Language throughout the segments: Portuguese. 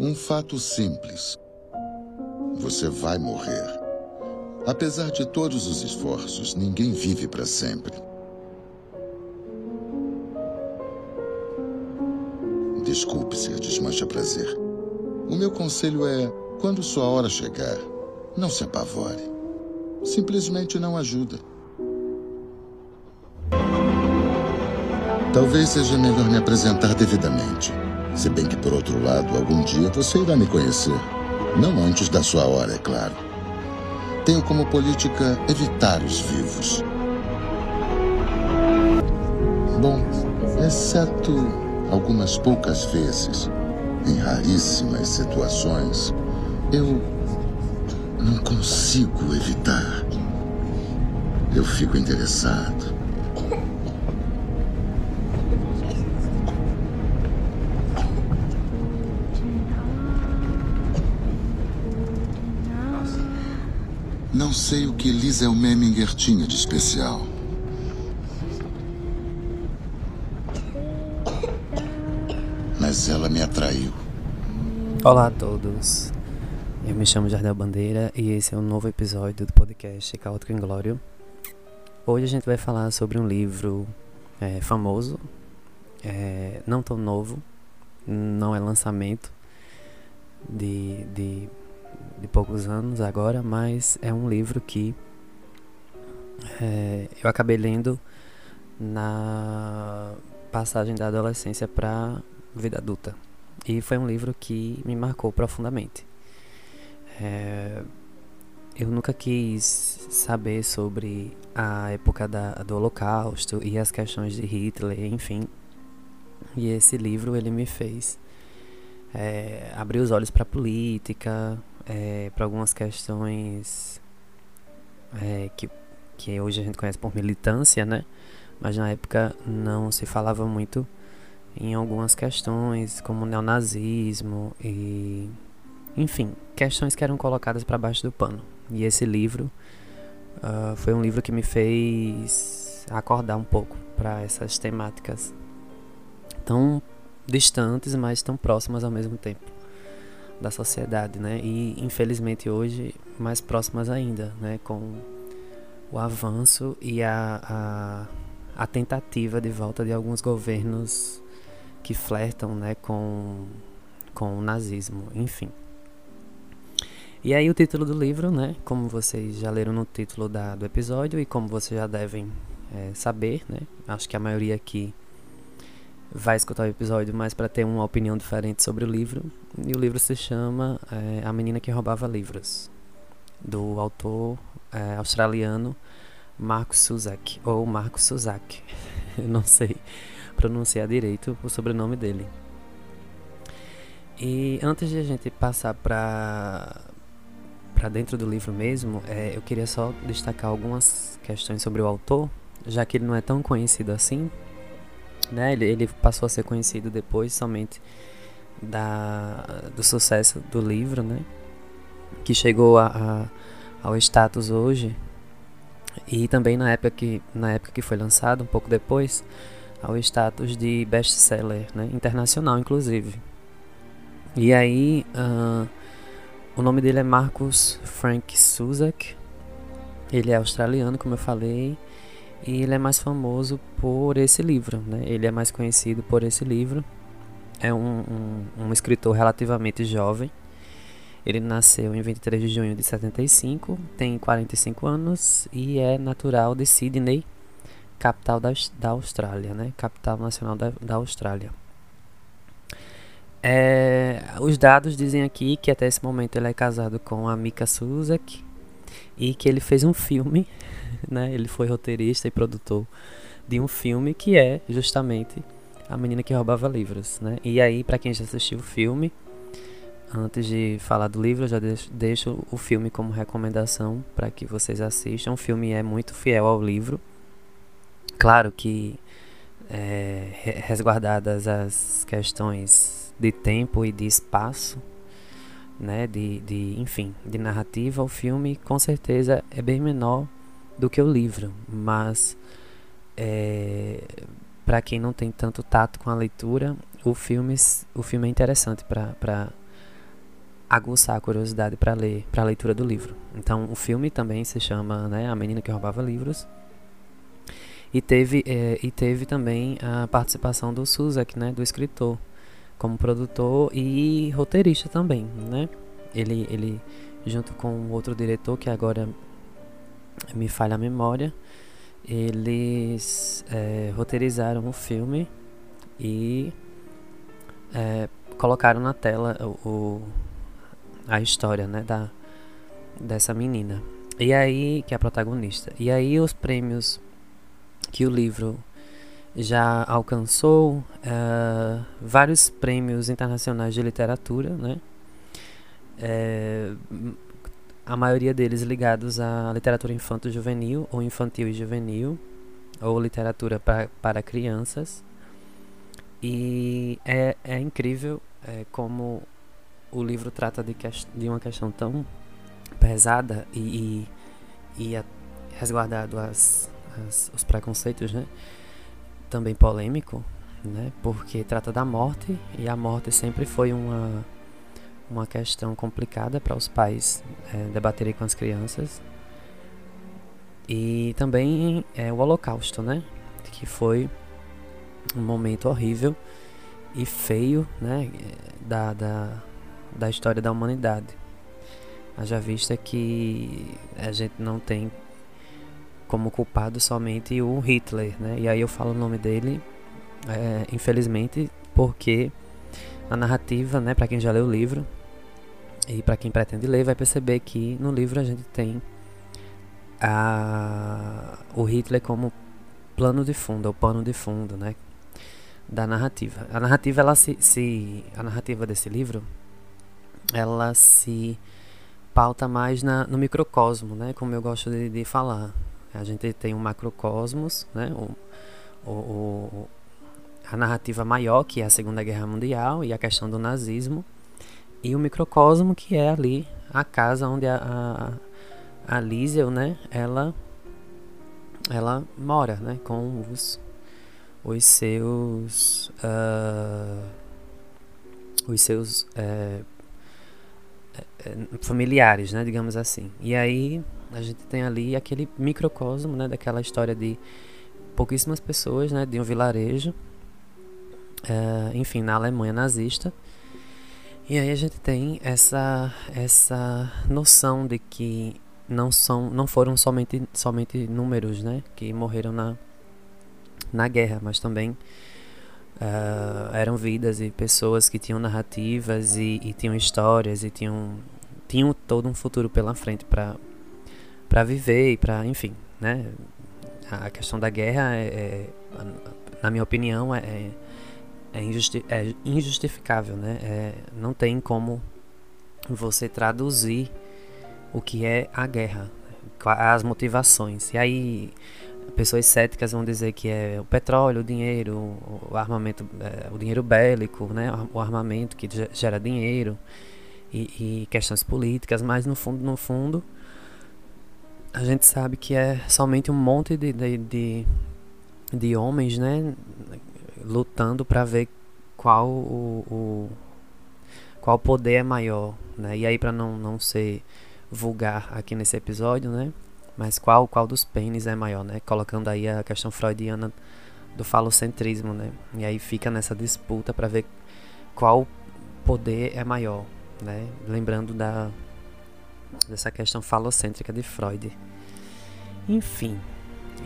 Um fato simples. Você vai morrer. Apesar de todos os esforços, ninguém vive para sempre. Desculpe ser desmancha prazer. O meu conselho é: quando sua hora chegar, não se apavore. Simplesmente não ajuda. Talvez seja melhor me apresentar devidamente. Se bem que, por outro lado, algum dia você irá me conhecer. Não antes da sua hora, é claro. Tenho como política evitar os vivos. Bom, exceto algumas poucas vezes, em raríssimas situações, eu não consigo evitar. Eu fico interessado. Não sei o que Liesel Memminger tinha de especial. Mas ela me atraiu. Olá a todos. Eu me chamo Jardel Bandeira e esse é um novo episódio do podcast Caótico Inglório. Hoje a gente vai falar sobre um livro é, famoso, é, não tão novo, não é lançamento de, de de poucos anos agora, mas é um livro que é, eu acabei lendo na passagem da adolescência para vida adulta. E foi um livro que me marcou profundamente. É, eu nunca quis saber sobre a época da, do Holocausto e as questões de Hitler, enfim. E esse livro ele me fez é, abrir os olhos para a política, é, para algumas questões é, que, que hoje a gente conhece por militância, né? Mas na época não se falava muito em algumas questões, como neonazismo e. Enfim, questões que eram colocadas para baixo do pano. E esse livro uh, foi um livro que me fez acordar um pouco para essas temáticas tão distantes, mas tão próximas ao mesmo tempo da sociedade, né? E infelizmente hoje mais próximas ainda, né? Com o avanço e a, a, a tentativa de volta de alguns governos que flertam, né? Com, com o nazismo, enfim. E aí o título do livro, né? Como vocês já leram no título da, do episódio e como vocês já devem é, saber, né? Acho que a maioria aqui vai escutar o episódio mais para ter uma opinião diferente sobre o livro. E o livro se chama é, A Menina que Roubava Livros, do autor é, australiano Marcos Suzak, ou Marcos Suzak, eu não sei pronunciar direito o sobrenome dele. E antes de a gente passar para para dentro do livro mesmo, é, eu queria só destacar algumas questões sobre o autor, já que ele não é tão conhecido assim, né? Ele, ele passou a ser conhecido depois somente da, do sucesso do livro, né? Que chegou a, a, ao status hoje e também na época que na época que foi lançado, um pouco depois, ao status de best-seller, né? Internacional, inclusive. E aí, uh, o nome dele é Marcus Frank Suzak. Ele é australiano, como eu falei. E ele é mais famoso por esse livro, né? Ele é mais conhecido por esse livro. É um, um, um escritor relativamente jovem. Ele nasceu em 23 de junho de 75, tem 45 anos e é natural de Sydney, capital da, da Austrália, né? Capital nacional da, da Austrália. É, os dados dizem aqui que até esse momento ele é casado com a Mika Suzak e que ele fez um filme né? Ele foi roteirista e produtor de um filme que é justamente A Menina que Roubava Livros, né? E aí, para quem já assistiu o filme, antes de falar do livro, eu já deixo, deixo o filme como recomendação para que vocês assistam. O filme é muito fiel ao livro. Claro que é, resguardadas as questões de tempo e de espaço, né, de, de, enfim, de narrativa, o filme com certeza é bem menor do que o livro, mas é, para quem não tem tanto tato com a leitura, o filme, o filme é interessante para aguçar a curiosidade para ler, para a leitura do livro. Então, o filme também se chama, né, A Menina que Roubava Livros. E teve, é, e teve também a participação do Suzak, né, do escritor, como produtor e roteirista também, né? Ele, ele junto com outro diretor que agora me falha a memória, eles é, roteirizaram o filme e é, colocaram na tela o, o, a história né, da, dessa menina. E aí, que é a protagonista. E aí os prêmios que o livro já alcançou, uh, vários prêmios internacionais de literatura, né? É, a maioria deles ligados à literatura infanto-juvenil ou infantil e juvenil, ou literatura pra, para crianças. E é, é incrível é, como o livro trata de, de uma questão tão pesada e, e, e resguardado as, as, os preconceitos, né? Também polêmico, né? Porque trata da morte e a morte sempre foi uma uma questão complicada para os pais é, debaterem com as crianças. E também é, o Holocausto, né? Que foi um momento horrível e feio, né? Da, da, da história da humanidade. Haja vista que a gente não tem como culpado somente o Hitler, né? E aí eu falo o nome dele, é, infelizmente, porque a narrativa, né? Para quem já leu o livro, e para quem pretende ler, vai perceber que no livro a gente tem a, o Hitler como plano de fundo, o pano de fundo, né, da narrativa. A narrativa ela se, se a narrativa desse livro, ela se pauta mais na, no microcosmo, né, como eu gosto de, de falar. A gente tem um macrocosmos, né, o, o, o, a narrativa maior que é a Segunda Guerra Mundial e a questão do nazismo e o microcosmo que é ali a casa onde a, a, a Liesel, né, ela ela mora, né, com os os seus uh, os seus é, é, familiares, né, digamos assim. E aí a gente tem ali aquele microcosmo, né, daquela história de pouquíssimas pessoas, né, de um vilarejo, uh, enfim, na Alemanha nazista. E aí a gente tem essa essa noção de que não são não foram somente somente números, né, que morreram na na guerra, mas também uh, eram vidas e pessoas que tinham narrativas e, e, tinham histórias e tinham tinham todo um futuro pela frente para para viver e para enfim, né? A questão da guerra é, é na minha opinião é, é é, injusti é injustificável, né? É, não tem como você traduzir o que é a guerra, as motivações. E aí pessoas céticas vão dizer que é o petróleo, o dinheiro, o armamento, é, o dinheiro bélico, né? O armamento que gera dinheiro e, e questões políticas, mas no fundo, no fundo, a gente sabe que é somente um monte de, de, de, de homens, né? lutando para ver qual o, o, qual poder é maior, né? E aí para não não ser vulgar aqui nesse episódio, né? Mas qual qual dos pênis é maior, né? Colocando aí a questão freudiana do falocentrismo, né? E aí fica nessa disputa para ver qual poder é maior, né? Lembrando da dessa questão falocêntrica de Freud. Enfim,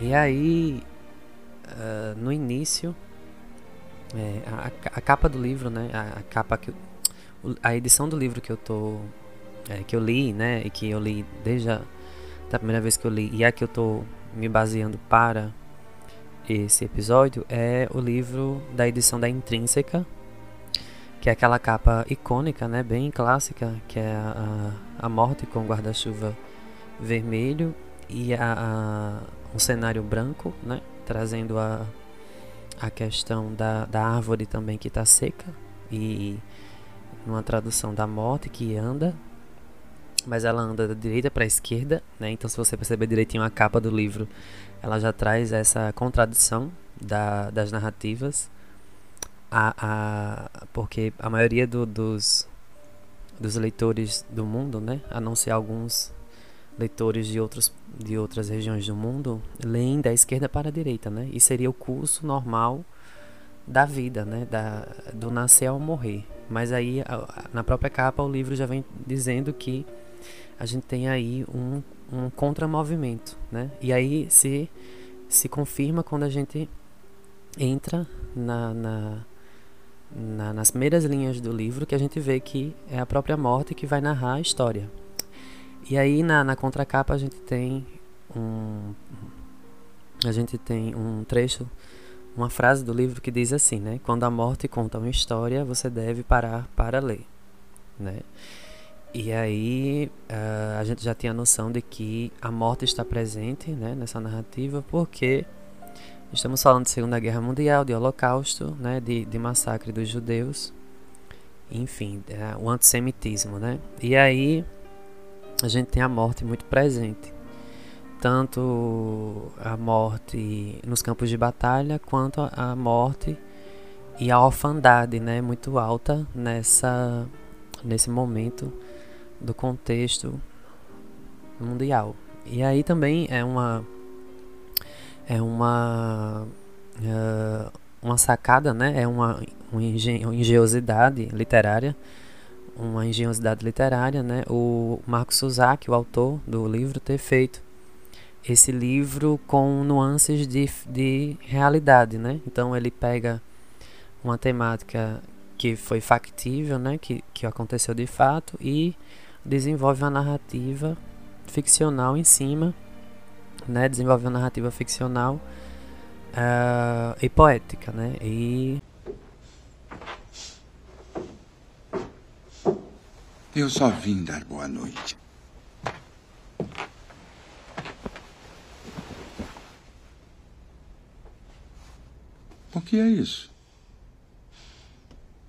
e aí uh, no início é, a, a, capa do livro, né? A, a, capa que a edição do livro que eu tô é, que eu li, né? E que eu li desde a da primeira vez que eu li e a que eu tô me baseando para esse episódio é o livro da edição da Intrínseca, que é aquela capa icônica, né? Bem clássica, que é a, a morte com guarda-chuva vermelho e a, a, um cenário branco, né? Trazendo a a questão da, da árvore também que está seca e numa tradução da morte que anda, mas ela anda da direita para a esquerda, né? Então se você perceber direitinho a capa do livro, ela já traz essa contradição da, das narrativas, a, a, porque a maioria do, dos dos leitores do mundo, né? A não ser alguns leitores de, outros, de outras regiões do mundo, leem da esquerda para a direita, né? E seria o curso normal da vida, né? Da, do nascer ao morrer. Mas aí, na própria capa, o livro já vem dizendo que a gente tem aí um, um contramovimento, né? E aí se, se confirma quando a gente entra na, na na, nas primeiras linhas do livro que a gente vê que é a própria morte que vai narrar a história. E aí na, na contracapa a gente tem um a gente tem um trecho, uma frase do livro que diz assim, né? Quando a morte conta uma história, você deve parar para ler, né? E aí uh, a gente já tinha a noção de que a morte está presente, né, nessa narrativa, porque Estamos falando de Segunda Guerra Mundial, de Holocausto, né, de, de massacre dos judeus, enfim, é, o antissemitismo, né? E aí a gente tem a morte muito presente, tanto a morte nos campos de batalha quanto a morte e a orfandade, né, muito alta nessa nesse momento do contexto mundial. E aí também é uma é uma uh, uma sacada, né? É uma, uma engenhosidade literária, uma engenhosidade literária, né? O Marcos Suzak, o autor do livro, ter feito esse livro com nuances de, de realidade, né? Então ele pega uma temática que foi factível, né? Que, que aconteceu de fato e desenvolve uma narrativa ficcional em cima né, desenvolve uma narrativa ficcional uh, e poética, né, e Eu só vim dar boa noite. O que é isso?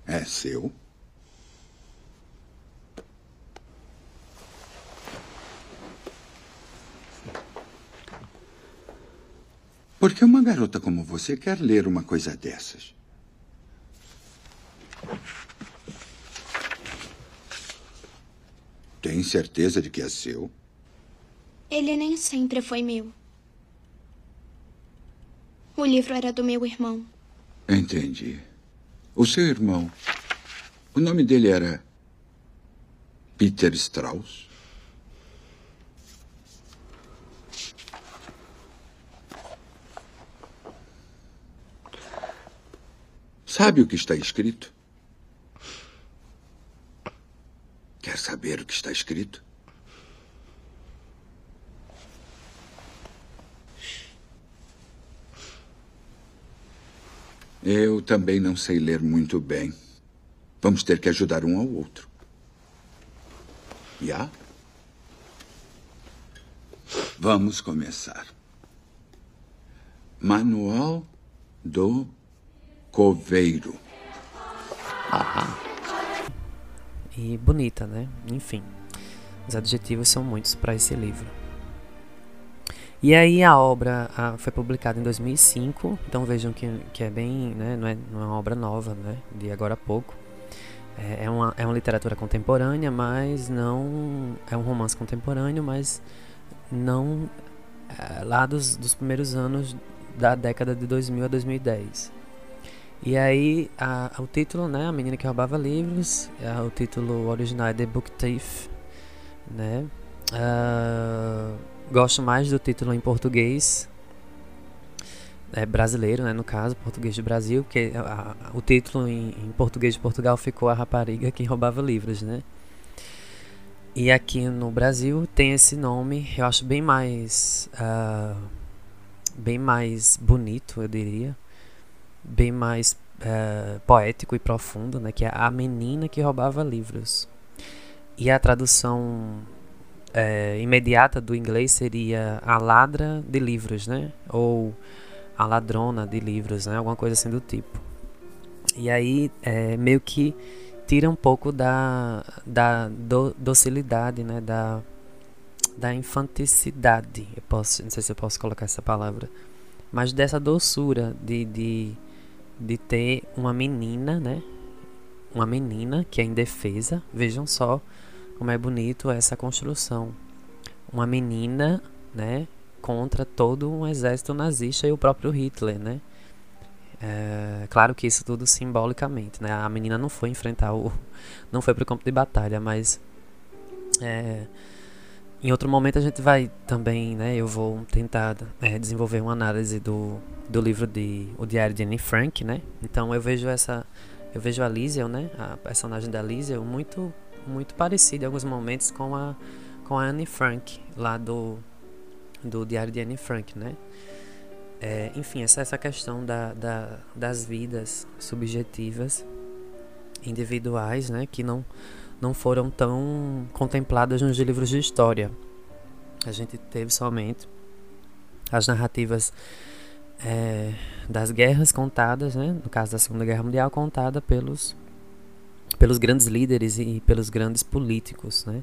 É seu? Por que uma garota como você quer ler uma coisa dessas? Tem certeza de que é seu? Ele nem sempre foi meu. O livro era do meu irmão. Entendi. O seu irmão. O nome dele era. Peter Strauss? Sabe o que está escrito? Quer saber o que está escrito? Eu também não sei ler muito bem. Vamos ter que ajudar um ao outro. Já? Vamos começar. Manual do Coveiro. Ah. E bonita, né? Enfim, os adjetivos são muitos para esse livro. E aí a obra a, foi publicada em 2005, então vejam que, que é bem, né, não, é, não é uma obra nova, né, de agora a pouco. É, é, uma, é uma literatura contemporânea, mas não é um romance contemporâneo, mas não é, lá dos, dos primeiros anos da década de 2000 a 2010. E aí, a, o título, né, A Menina que Roubava Livros, a, o título original é The Book Thief, né. Uh, gosto mais do título em português, é, brasileiro, né, no caso, português do Brasil, porque a, o título em, em, português de Portugal ficou A Rapariga que Roubava Livros, né. E aqui no Brasil tem esse nome, eu acho bem mais, uh, bem mais bonito, eu diria, bem mais é, poético e profundo, né, que é A Menina que Roubava Livros. E a tradução é, imediata do inglês seria A Ladra de Livros, né? Ou A Ladrona de Livros, né? Alguma coisa assim do tipo. E aí, é, meio que tira um pouco da, da do, docilidade, né? Da, da infanticidade. Eu posso, não sei se eu posso colocar essa palavra. Mas dessa doçura de, de, de ter uma menina, né? Uma menina que é indefesa. Vejam só como é bonito essa construção. Uma menina, né? Contra todo um exército nazista e o próprio Hitler, né? É, claro que isso tudo simbolicamente, né? A menina não foi enfrentar o, não foi para o campo de batalha, mas é, em outro momento a gente vai também, né? Eu vou tentar é, desenvolver uma análise do, do livro de O Diário de Anne Frank, né? Então eu vejo essa, eu vejo a Liesel, né? A personagem da Liesel muito, muito parecida em alguns momentos com a, com a Anne Frank lá do, do Diário de Anne Frank, né? É, enfim, essa, essa questão da, da, das vidas subjetivas, individuais, né? Que não não foram tão contempladas nos livros de história. A gente teve somente as narrativas é, das guerras contadas, né? no caso da Segunda Guerra Mundial, contada pelos, pelos grandes líderes e pelos grandes políticos. Né?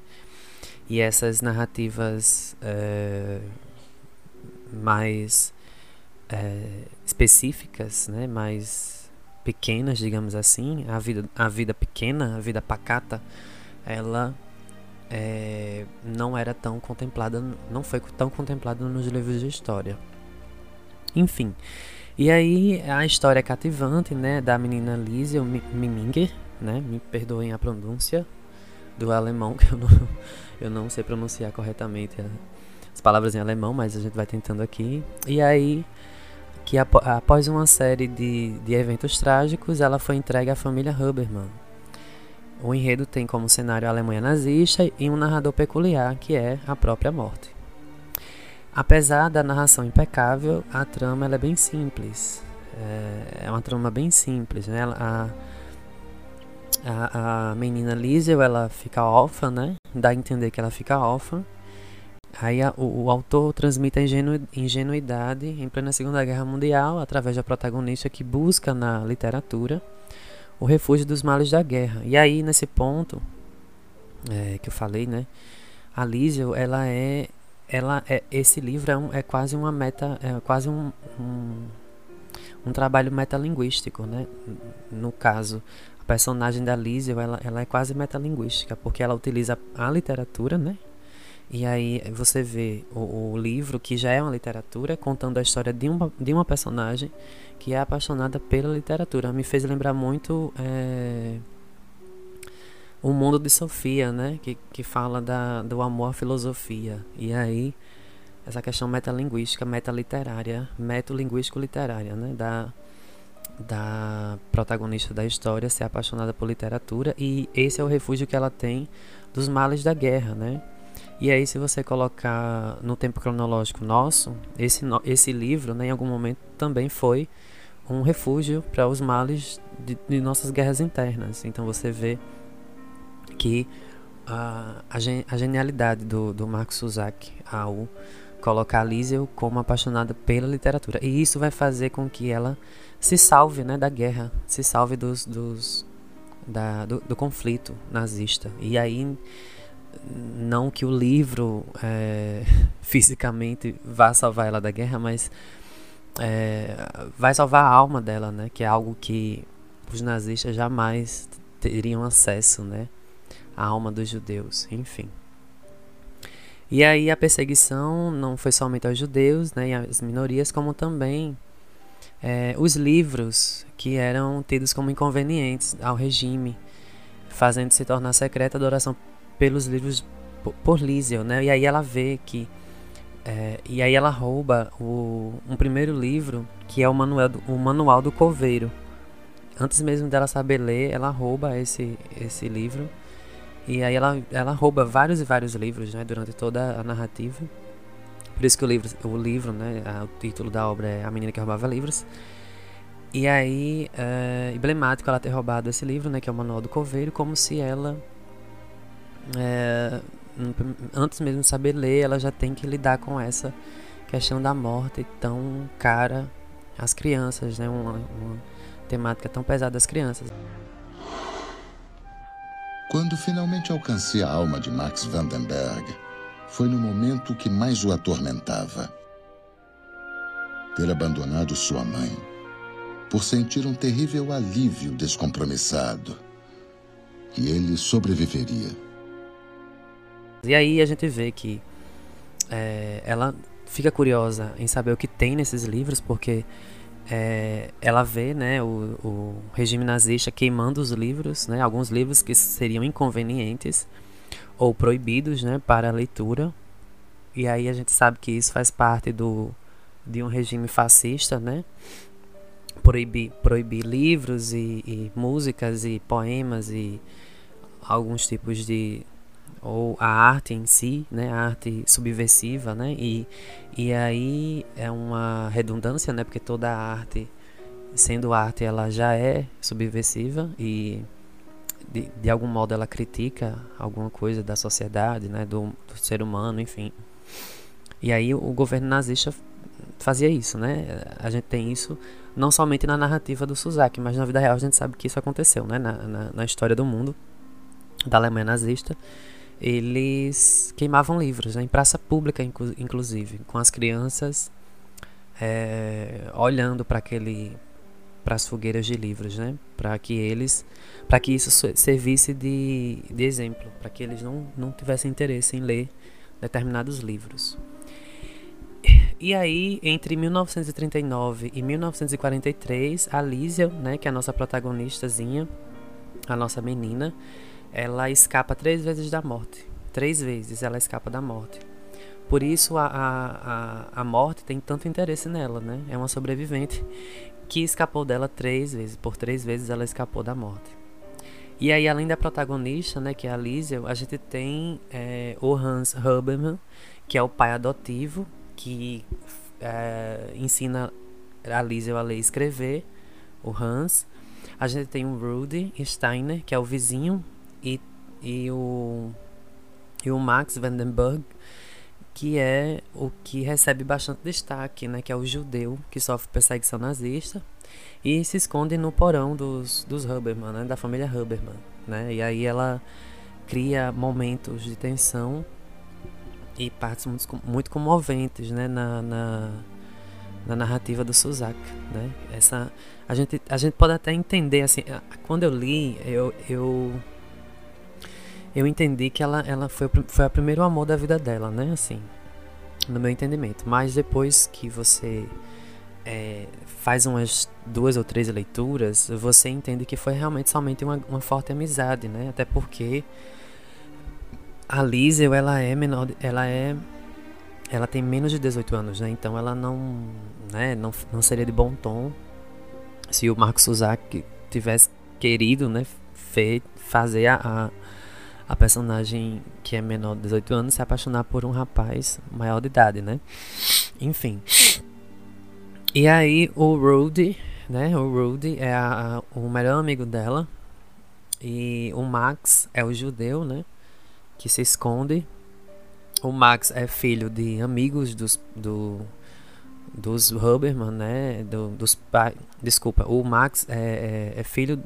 E essas narrativas é, mais é, específicas, né? mais pequenas, digamos assim, a vida, a vida pequena, a vida pacata, ela é, não era tão contemplada, não foi tão contemplada nos livros de história. Enfim, e aí a história é cativante, né, da menina Liesel Miminger, né, me perdoem a pronúncia do alemão, que eu não, eu não sei pronunciar corretamente as palavras em alemão, mas a gente vai tentando aqui. E aí que após uma série de, de eventos trágicos, ela foi entregue à família Huberman. O enredo tem como cenário a Alemanha nazista e um narrador peculiar, que é a própria morte. Apesar da narração impecável, a trama é bem simples. É, é uma trama bem simples. Né? A, a, a menina Liesel ela fica órfã, né? dá a entender que ela fica órfã Aí a, o, o, autor transmite a ingenu, ingenuidade em plena Segunda Guerra Mundial através da protagonista que busca na literatura o refúgio dos males da guerra. E aí nesse ponto é, que eu falei, né, a Liesel, ela é, ela é esse livro é, um, é quase uma meta, é quase um, um, um trabalho metalinguístico, né? No caso, a personagem da Liesel, ela, ela é quase metalinguística porque ela utiliza a literatura, né? E aí você vê o, o, livro, que já é uma literatura, contando a história de uma, de uma personagem que é apaixonada pela literatura. Me fez lembrar muito é, O Mundo de Sofia, né? Que, que fala da, do amor à filosofia. E aí, essa questão metalinguística, metaliterária, metolinguístico-literária, né? Da, da protagonista da história ser apaixonada por literatura. E esse é o refúgio que ela tem dos males da guerra, né? E aí, se você colocar no tempo cronológico nosso, esse, esse livro, né, em algum momento, também foi um refúgio para os males de, de, nossas guerras internas. Então você vê que uh, a, gen, a, genialidade do, do Marcos Suzak ao colocar a Liesel como apaixonada pela literatura. E isso vai fazer com que ela se salve né, da guerra, se salve dos, dos, da, do, do conflito nazista. E aí não que o livro é, fisicamente vá salvar ela da guerra, mas é, vai salvar a alma dela, né? Que é algo que os nazistas jamais teriam acesso, né? A alma dos judeus, enfim. E aí a perseguição não foi somente aos judeus, né? E às minorias, como também é, os livros que eram tidos como inconvenientes ao regime, fazendo se tornar secreta a adoração pelos livros por Liesel, né? E aí ela vê que é, e aí ela rouba o, um primeiro livro que é o manual do, o manual do coveiro. Antes mesmo dela saber ler, ela rouba esse esse livro e aí ela, ela rouba vários e vários livros, né? Durante toda a narrativa. Por isso que o livro, o livro, né? O título da obra é A Menina que Roubava Livros. E aí é emblemático ela ter roubado esse livro, né? Que é o manual do coveiro, como se ela é, antes mesmo de saber ler, ela já tem que lidar com essa questão da morte tão cara às crianças, né? Uma, uma temática tão pesada às crianças. Quando finalmente alcancei a alma de Max Vandenberg, foi no momento que mais o atormentava. Ter abandonado sua mãe, por sentir um terrível alívio descompromissado. E ele sobreviveria. E aí a gente vê que é, ela fica curiosa em saber o que tem nesses livros, porque é, ela vê né, o, o, regime nazista queimando os livros, né, alguns livros que seriam inconvenientes ou proibidos né, para a leitura. E aí a gente sabe que isso faz parte do, de um regime fascista, né? Proibir, proibir livros e, e músicas e poemas e alguns tipos de ou a arte em si, né, a arte subversiva, né, e, e aí é uma redundância, né, porque toda a arte, sendo arte, ela já é subversiva e de, de algum modo ela critica alguma coisa da sociedade, né, do, do ser humano, enfim. E aí o governo nazista fazia isso, né, a gente tem isso não somente na narrativa do Suzak, mas na vida real a gente sabe que isso aconteceu, né, na, na, na história do mundo da Alemanha nazista eles queimavam livros, né, em praça pública, inclusive, com as crianças é, olhando para aquele para as fogueiras de livros, né, para que eles, para que isso servisse de, de exemplo, para que eles não, não tivessem interesse em ler determinados livros. E aí, entre 1939 e 1943, a Lísia, né, que é a nossa protagonistazinha, a nossa menina, ela escapa três vezes da morte. Três vezes ela escapa da morte. Por isso a, a, a, morte tem tanto interesse nela, né? É uma sobrevivente que escapou dela três vezes. Por três vezes ela escapou da morte. E aí, além da protagonista, né, que é a Liesel, a gente tem é, o Hans Huberman, que é o pai adotivo, que é, ensina a Liesel a ler e escrever, o Hans. A gente tem o Rudy Steiner, que é o vizinho e, e, o, e o Max Vandenberg, que é o que recebe bastante destaque, né, que é o judeu que sofre perseguição nazista e se esconde no porão dos, dos Huberman, né, da família Huberman. Né, e aí ela cria momentos de tensão e partes muito, muito comoventes né, na, na, na narrativa do Suzak. Né? Essa, a, gente, a gente pode até entender, assim, quando eu li, eu, eu eu entendi que ela, ela foi, foi o primeiro amor da vida dela, né? Assim, no meu entendimento. Mas depois que você é, faz umas duas ou três leituras, você entende que foi realmente somente uma, uma forte amizade, né? Até porque a Liesel, ela é menor, ela é ela tem menos de 18 anos, né? Então ela não, né, não, não seria de bom tom se o Marcos Suzak tivesse querido, né, fe, fazer a, a a personagem que é menor de 18 anos se apaixonar por um rapaz maior de idade, né? Enfim. E aí o Rudy, né? O Rudy é a, a, o melhor amigo dela. E o Max é o judeu, né? Que se esconde. O Max é filho de amigos dos, do, dos Huberman, né? Do, dos pais. Desculpa, o Max é, é, é filho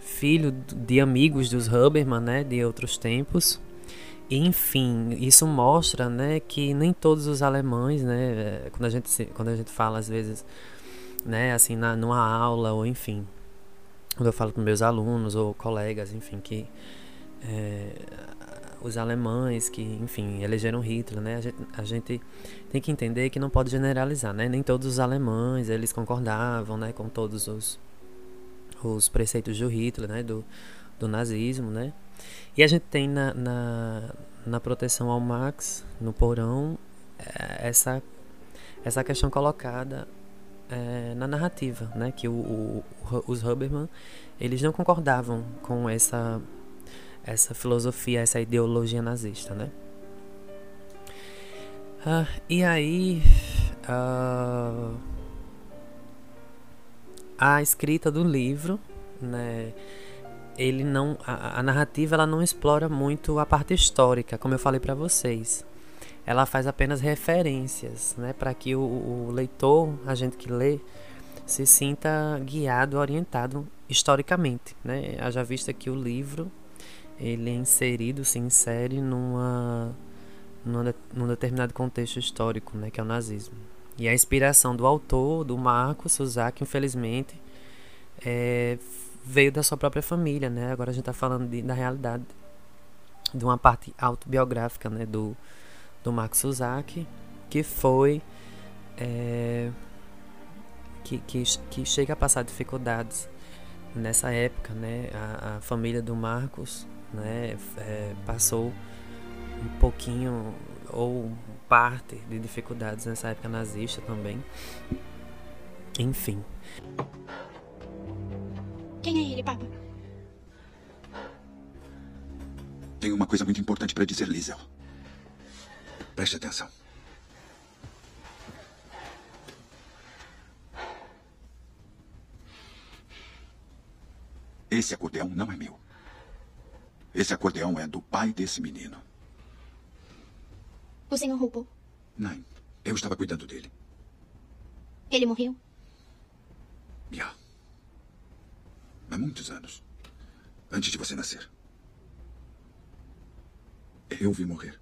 filho de amigos dos Huberman, né, de outros tempos. Enfim, isso mostra, né, que nem todos os alemães, né, quando a gente quando a gente fala às vezes, né, assim na numa aula ou enfim, quando eu falo com meus alunos ou colegas, enfim, que é, os alemães que, enfim, elegeram Hitler, né? A gente, a gente, tem que entender que não pode generalizar, né? Nem todos os alemães eles concordavam, né, com todos os os preceitos do Hitler, né, do, do nazismo, né? E a gente tem na, na, na proteção ao Max, no porão, é, essa, essa questão colocada é, na narrativa, né? Que o, o, os Huberman, eles não concordavam com essa, essa filosofia, essa ideologia nazista, né? Ah, e aí... Uh, a escrita do livro, né? Ele não, a, a narrativa ela não explora muito a parte histórica, como eu falei para vocês. Ela faz apenas referências, né, para que o, o leitor, a gente que lê, se sinta guiado, orientado historicamente, né? Haja vista que o livro ele é inserido, se insere numa, numa, num determinado contexto histórico, né, que é o nazismo. E a inspiração do autor, do Marco Suzak, infelizmente, é, veio da sua própria família, né? Agora a gente está falando de, da realidade, de uma parte autobiográfica, né, do, do Marco Suzak, que foi é, que, que, que chega a passar dificuldades nessa época, né? A, a família do Marcos, né, é, passou um pouquinho ou parte de dificuldades nessa época nazista também. Enfim. Quem é ele, Papa? Tenho uma coisa muito importante para dizer, Liesel. Preste atenção. Esse acordeão não é meu. Esse acordeão é do pai desse menino. O senhor roubou? Não, eu estava cuidando dele. Ele morreu? Já. Há muitos anos. Antes de você nascer. Eu vi morrer.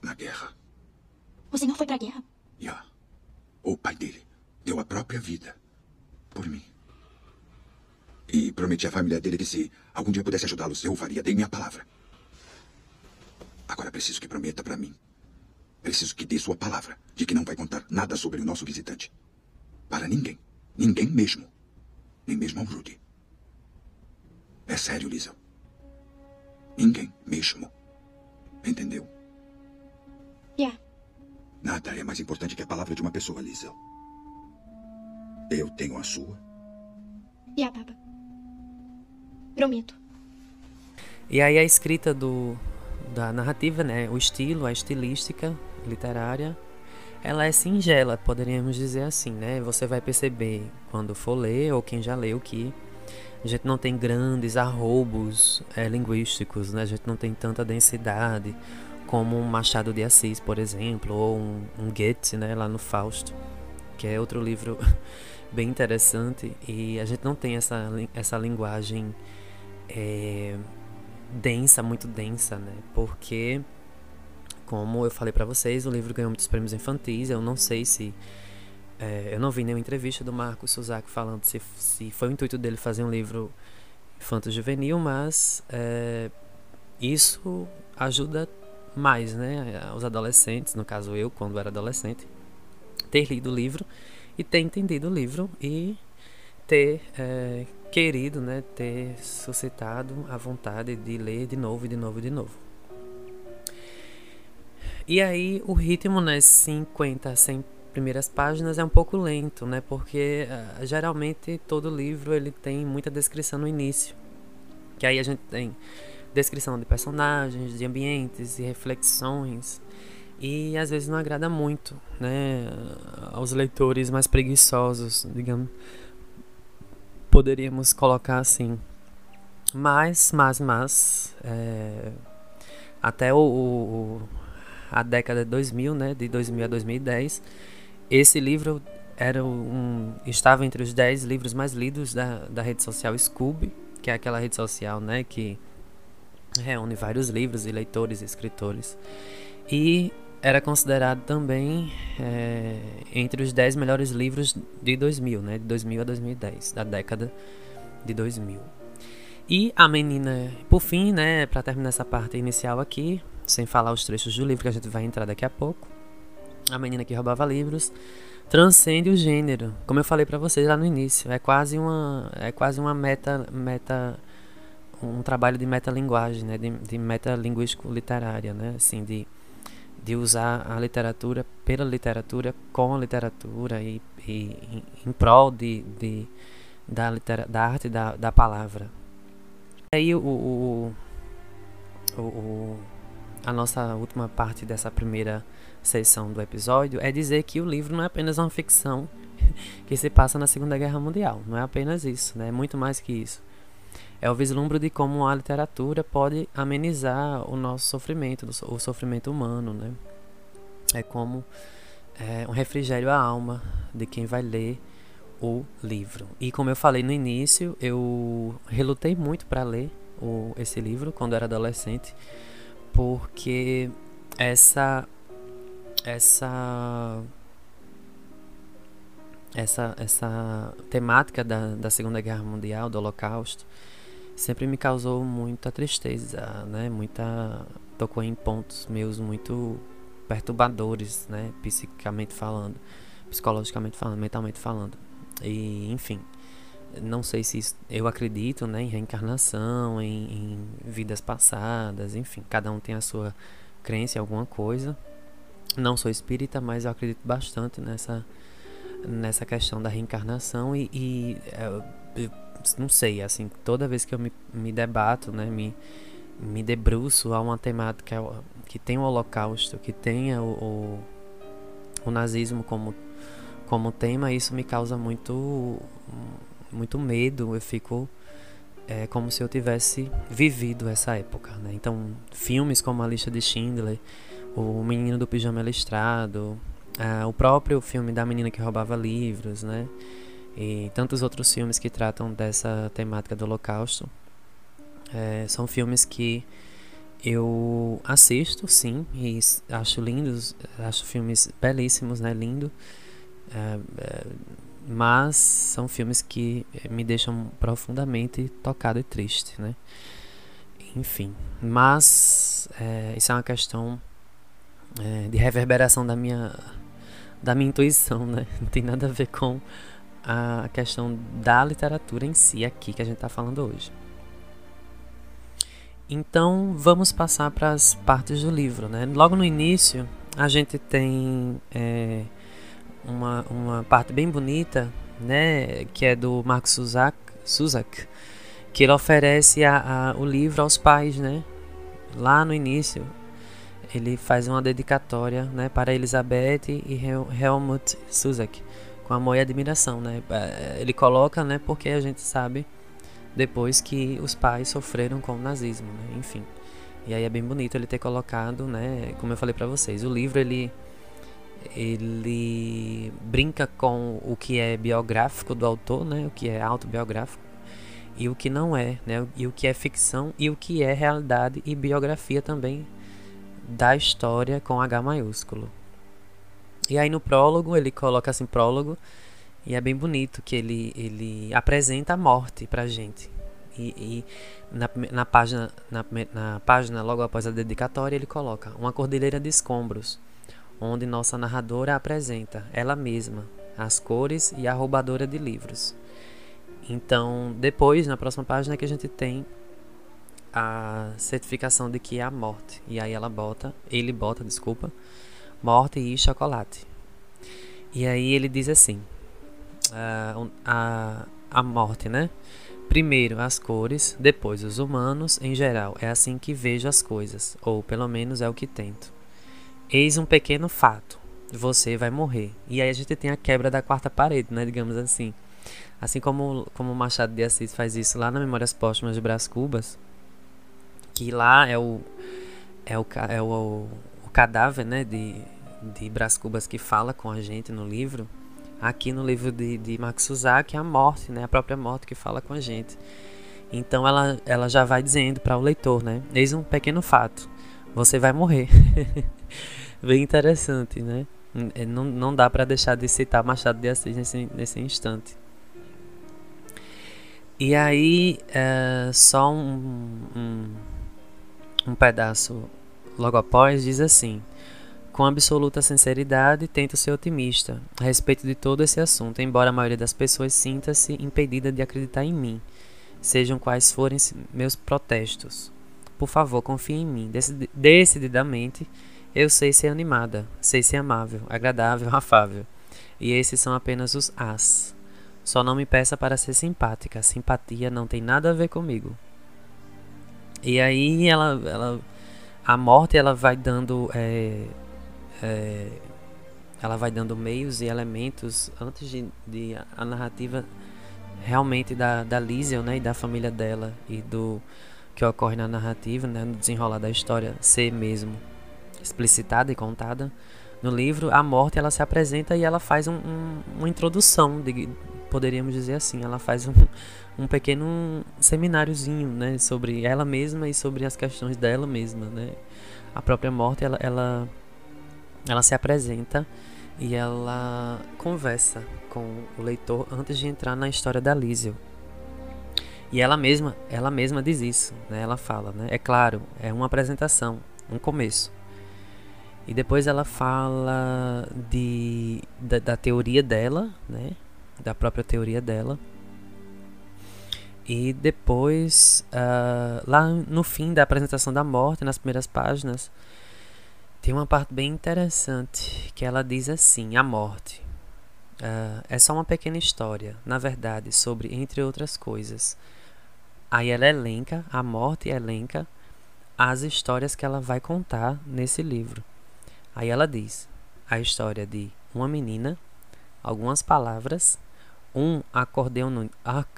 Na guerra. O senhor foi pra guerra? Já. O pai dele deu a própria vida por mim. E prometi à família dele que se algum dia pudesse ajudá-los, eu o faria. Dei minha palavra. Agora preciso que prometa para mim. Preciso que dê sua palavra de que não vai contar nada sobre o nosso visitante. Para ninguém. Ninguém mesmo. Nem mesmo ao Rudy. É sério, Liesel. Ninguém mesmo. Entendeu? Yeah. Nada é mais importante que a palavra de uma pessoa, Liesel. Eu tenho a sua. Yeah, Papa. Prometo. E aí a escrita do, da narrativa, né? O estilo, a estilística literária, ela é singela, poderíamos dizer assim, né? Você vai perceber quando for ler ou quem já leu que a gente não tem grandes arrobos é, linguísticos, né? A gente não tem tanta densidade como um Machado de Assis, por exemplo, ou um, um Goethe, né? Lá no Fausto, que é outro livro bem interessante e a gente não tem essa, essa linguagem é, densa, muito densa, né? Porque, como eu falei para vocês, o livro ganhou muitos prêmios infantis. Eu não sei se. É, eu não vi nenhuma entrevista do Marcos Suzak falando se, se foi o intuito dele fazer um livro infanto-juvenil, mas é, isso ajuda mais, né? Os adolescentes, no caso eu, quando era adolescente, ter lido o livro e ter entendido o livro e ter é, querido, né, ter suscitado a vontade de ler de novo, de novo, de novo. E aí o ritmo nas 50, 100 primeiras páginas é um pouco lento, né, porque uh, geralmente todo livro ele tem muita descrição no início, que aí a gente tem descrição de personagens, de ambientes e reflexões. E às vezes não agrada muito, né, aos leitores mais preguiçosos, digamos poderíamos colocar assim. Mas, mas, mas, é, até o, o, a década de 2000, né, de 2000 a 2010, esse livro era um, estava entre os 10 livros mais lidos da, da rede social Scoob, que é aquela rede social, né, que reúne vários livros e leitores e escritores. E era considerado também é, entre os 10 melhores livros de 2000, né? De 2000 a 2010, da década de 2000. E a menina, por fim, né, para terminar essa parte inicial aqui, sem falar os trechos do livro que a gente vai entrar daqui a pouco, a menina que roubava livros transcende o gênero, como eu falei para vocês lá no início, é quase uma é quase uma meta meta um trabalho de metalinguagem, né, de, de metalinguístico literária, né, assim de de usar a literatura pela literatura, com a literatura e, e em prol de, de, da, litera, da arte da, da palavra. Aí o, o, o, o, a nossa última parte dessa primeira sessão do episódio é dizer que o livro não é apenas uma ficção que se passa na Segunda Guerra Mundial. Não é apenas isso, né? é muito mais que isso é o vislumbre de como a literatura pode amenizar o nosso sofrimento, o sofrimento humano, né? É como é, um refrigério à alma de quem vai ler o livro. E como eu falei no início, eu relutei muito para ler o, esse livro quando era adolescente, porque essa essa essa essa temática da, da Segunda Guerra Mundial, do Holocausto, sempre me causou muita tristeza, né? Muita tocou em pontos meus muito perturbadores, né? Psicamente falando, psicologicamente falando, mentalmente falando. E, enfim, não sei se isso, eu acredito, né, em reencarnação, em, em vidas passadas, enfim, cada um tem a sua crença em alguma coisa. Não sou espírita, mas eu acredito bastante nessa nessa questão da reencarnação e, e eu, eu, não sei, assim, toda vez que eu me, me debato, né, me, me debruço a uma temática que tem o holocausto, que tenha o, o, o nazismo como, como tema, isso me causa muito, muito medo, eu fico é como se eu tivesse vivido essa época, né? Então, filmes como A Lista de Schindler, O Menino do Pijama Listrado, ah, o próprio filme da menina que roubava livros, né? E tantos outros filmes que tratam dessa temática do Holocausto. É, são filmes que eu assisto, sim, e acho lindos, acho filmes belíssimos, né? Lindo. É, é, mas são filmes que me deixam profundamente tocado e triste, né? Enfim, mas é, isso é uma questão é, de reverberação da minha da minha intuição, né? Não tem nada a ver com a questão da literatura em si aqui que a gente está falando hoje. Então vamos passar para as partes do livro, né? Logo no início a gente tem é, uma, uma parte bem bonita, né? Que é do Marcos Suzak, Suzak que ele oferece a, a, o livro aos pais, né? Lá no início ele faz uma dedicatória né, para Elizabeth e Helmut Suzak, com amor e admiração. Né? É, ele coloca né, porque a gente sabe depois que os pais sofreram com o nazismo, né? enfim. E aí é bem bonito ele ter colocado, né, como eu falei para vocês, o livro ele ele brinca com o que é biográfico do autor, né, o que é autobiográfico e o que não é, né, e o que é ficção e o que é realidade e biografia também da história com H maiúsculo. E aí no prólogo, ele coloca assim prólogo, e é bem bonito que ele, ele apresenta a morte pra gente. E, e na, na, página, na, na página, logo após a dedicatória, ele coloca uma cordilheira de escombros, onde nossa narradora apresenta ela mesma, as cores e a roubadora de livros. Então, depois, na próxima página, que a gente tem a certificação de que é a morte. E aí ela bota, ele bota, desculpa, morte e chocolate. E aí ele diz assim: a, a, a morte, né? Primeiro as cores, depois os humanos, em geral. É assim que vejo as coisas, ou pelo menos é o que tento. Eis um pequeno fato: você vai morrer. E aí a gente tem a quebra da quarta parede, né? Digamos assim. Assim como, como Machado de Assis faz isso lá na Memórias Póstumas de Brás Cubas, que lá é o é o, é o cadáver né, de, de Brás Cubas que fala com a gente no livro. Aqui no livro de, de Max Suzak é a morte, né, a própria morte que fala com a gente. Então ela, ela já vai dizendo para o leitor, né? Eis um pequeno fato. Você vai morrer. Bem interessante, né? Não, não dá para deixar de citar Machado de Assis nesse, nesse instante. E aí, é, só um, um um pedaço logo após diz assim: Com absoluta sinceridade, tento ser otimista a respeito de todo esse assunto, embora a maioria das pessoas sinta-se impedida de acreditar em mim, sejam quais forem meus protestos. Por favor, confie em mim. Decididamente, eu sei ser animada, sei ser amável, agradável, afável. E esses são apenas os as. Só não me peça para ser simpática. Simpatia não tem nada a ver comigo. E aí ela, ela a morte ela vai dando é, é, ela vai dando meios e elementos antes de, de a narrativa realmente da, da Liesel, né, e da família dela e do que ocorre na narrativa, né, no desenrolar da história ser mesmo explicitada e contada. No livro, a morte ela se apresenta e ela faz um, um, uma introdução, de, poderíamos dizer assim, ela faz um, um pequeno semináriozinho, né, sobre ela mesma e sobre as questões dela mesma, né. A própria morte, ela, ela, ela se apresenta e ela conversa com o leitor antes de entrar na história da Lísio. E ela mesma, ela mesma diz isso, né? Ela fala, né? É claro, é uma apresentação, um começo. E depois ela fala de, da, da teoria dela, né? Da própria teoria dela. E depois, uh, lá no fim da apresentação da morte, nas primeiras páginas, tem uma parte bem interessante que ela diz assim: a morte. Uh, é só uma pequena história, na verdade, sobre, entre outras coisas. Aí ela elenca, a morte elenca as histórias que ela vai contar nesse livro. Aí ela diz a história de uma menina, algumas palavras, um acordeon,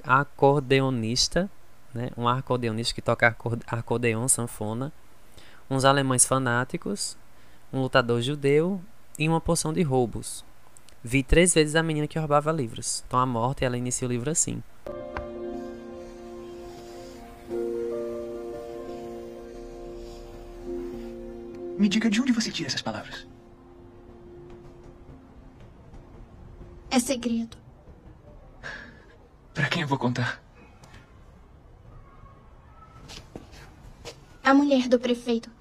acordeonista, né, um acordeonista que toca acordeon, sanfona, uns alemães fanáticos, um lutador judeu e uma porção de roubos. Vi três vezes a menina que roubava livros. Então a morte ela inicia o livro assim. Me diga de onde você tira essas palavras. É segredo. Quem eu vou contar? A mulher do prefeito.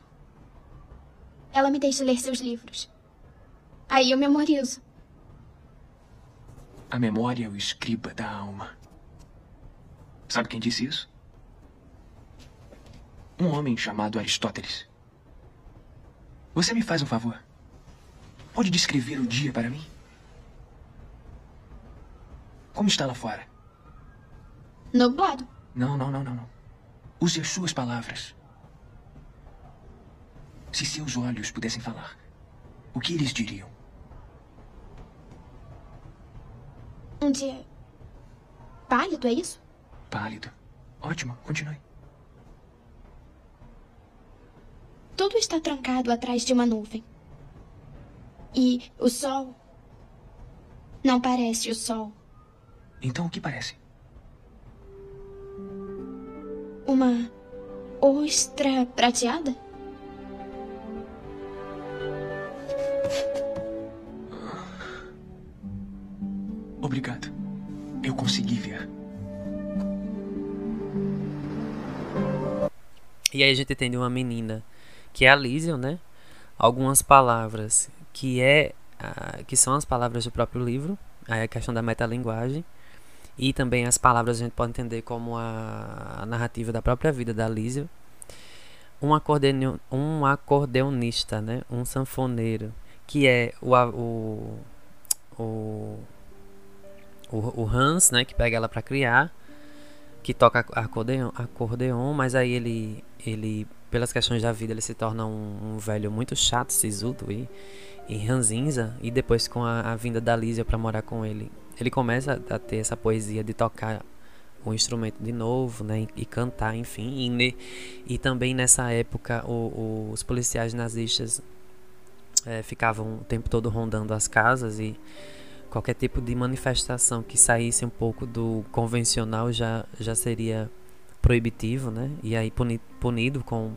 Ela me deixa ler seus livros. Aí eu memorizo. A memória é o escriba da alma. Sabe quem disse isso? Um homem chamado Aristóteles. Você me faz um favor? Pode descrever o dia para mim? Como está lá fora? Nublado. Não, não, não, não, não. Use as suas palavras. Se seus olhos pudessem falar, o que eles diriam? Um dia. pálido, é isso? Pálido. Ótimo, continue. Tudo está trancado atrás de uma nuvem. E o sol. Não parece o sol. Então o que parece? Uma ostra prateada? Obrigado. Eu consegui ver. E aí a gente tem uma menina que é a Lísio, né? Algumas palavras que é que são as palavras do próprio livro, aí a questão da metalinguagem e também as palavras a gente pode entender como a, a narrativa da própria vida da Lísio. Um, um acordeonista, né? Um sanfoneiro, que é o, o, o, o Hans, né? Que pega ela para criar, que toca acordeon, acordeon, mas aí ele, ele pelas questões da vida, ele se torna um, um velho muito chato, sisudo e, e ranzinza. E depois, com a, a vinda da Lísia para morar com ele, ele começa a ter essa poesia de tocar o instrumento de novo, né, e, cantar, enfim. E, ne, e, também nessa época, o, o, os policiais nazistas é, ficavam o tempo todo rondando as casas e qualquer tipo de manifestação que saísse um pouco do convencional já, já seria proibitivo, né? E aí punido, punido com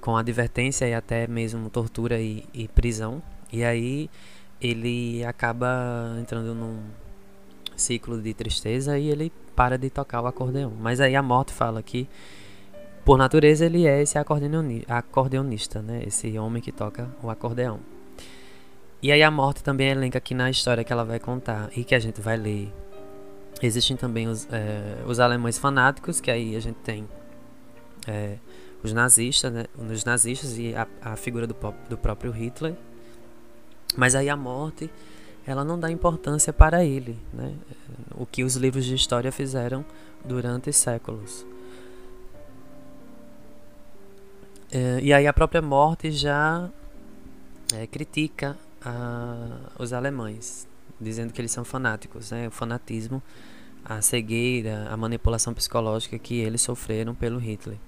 com advertência e até mesmo tortura e, e prisão. E aí ele acaba entrando num ciclo de tristeza e ele para de tocar o acordeão. Mas aí a morte fala que por natureza ele é esse acordeonista, né? Esse homem que toca o acordeão. E aí a morte também elenca aqui na história que ela vai contar e que a gente vai ler Existem também os, é, os alemães fanáticos, que aí a gente tem é, os nazistas, né? Os nazistas e a, a figura do, do próprio Hitler. Mas aí a morte, ela não dá importância para ele, né? O que os livros de história fizeram durante séculos. É, e aí a própria morte já é, critica a, os alemães, dizendo que eles são fanáticos, né? O fanatismo, a cegueira, a manipulação psicológica que eles sofreram pelo Hitler,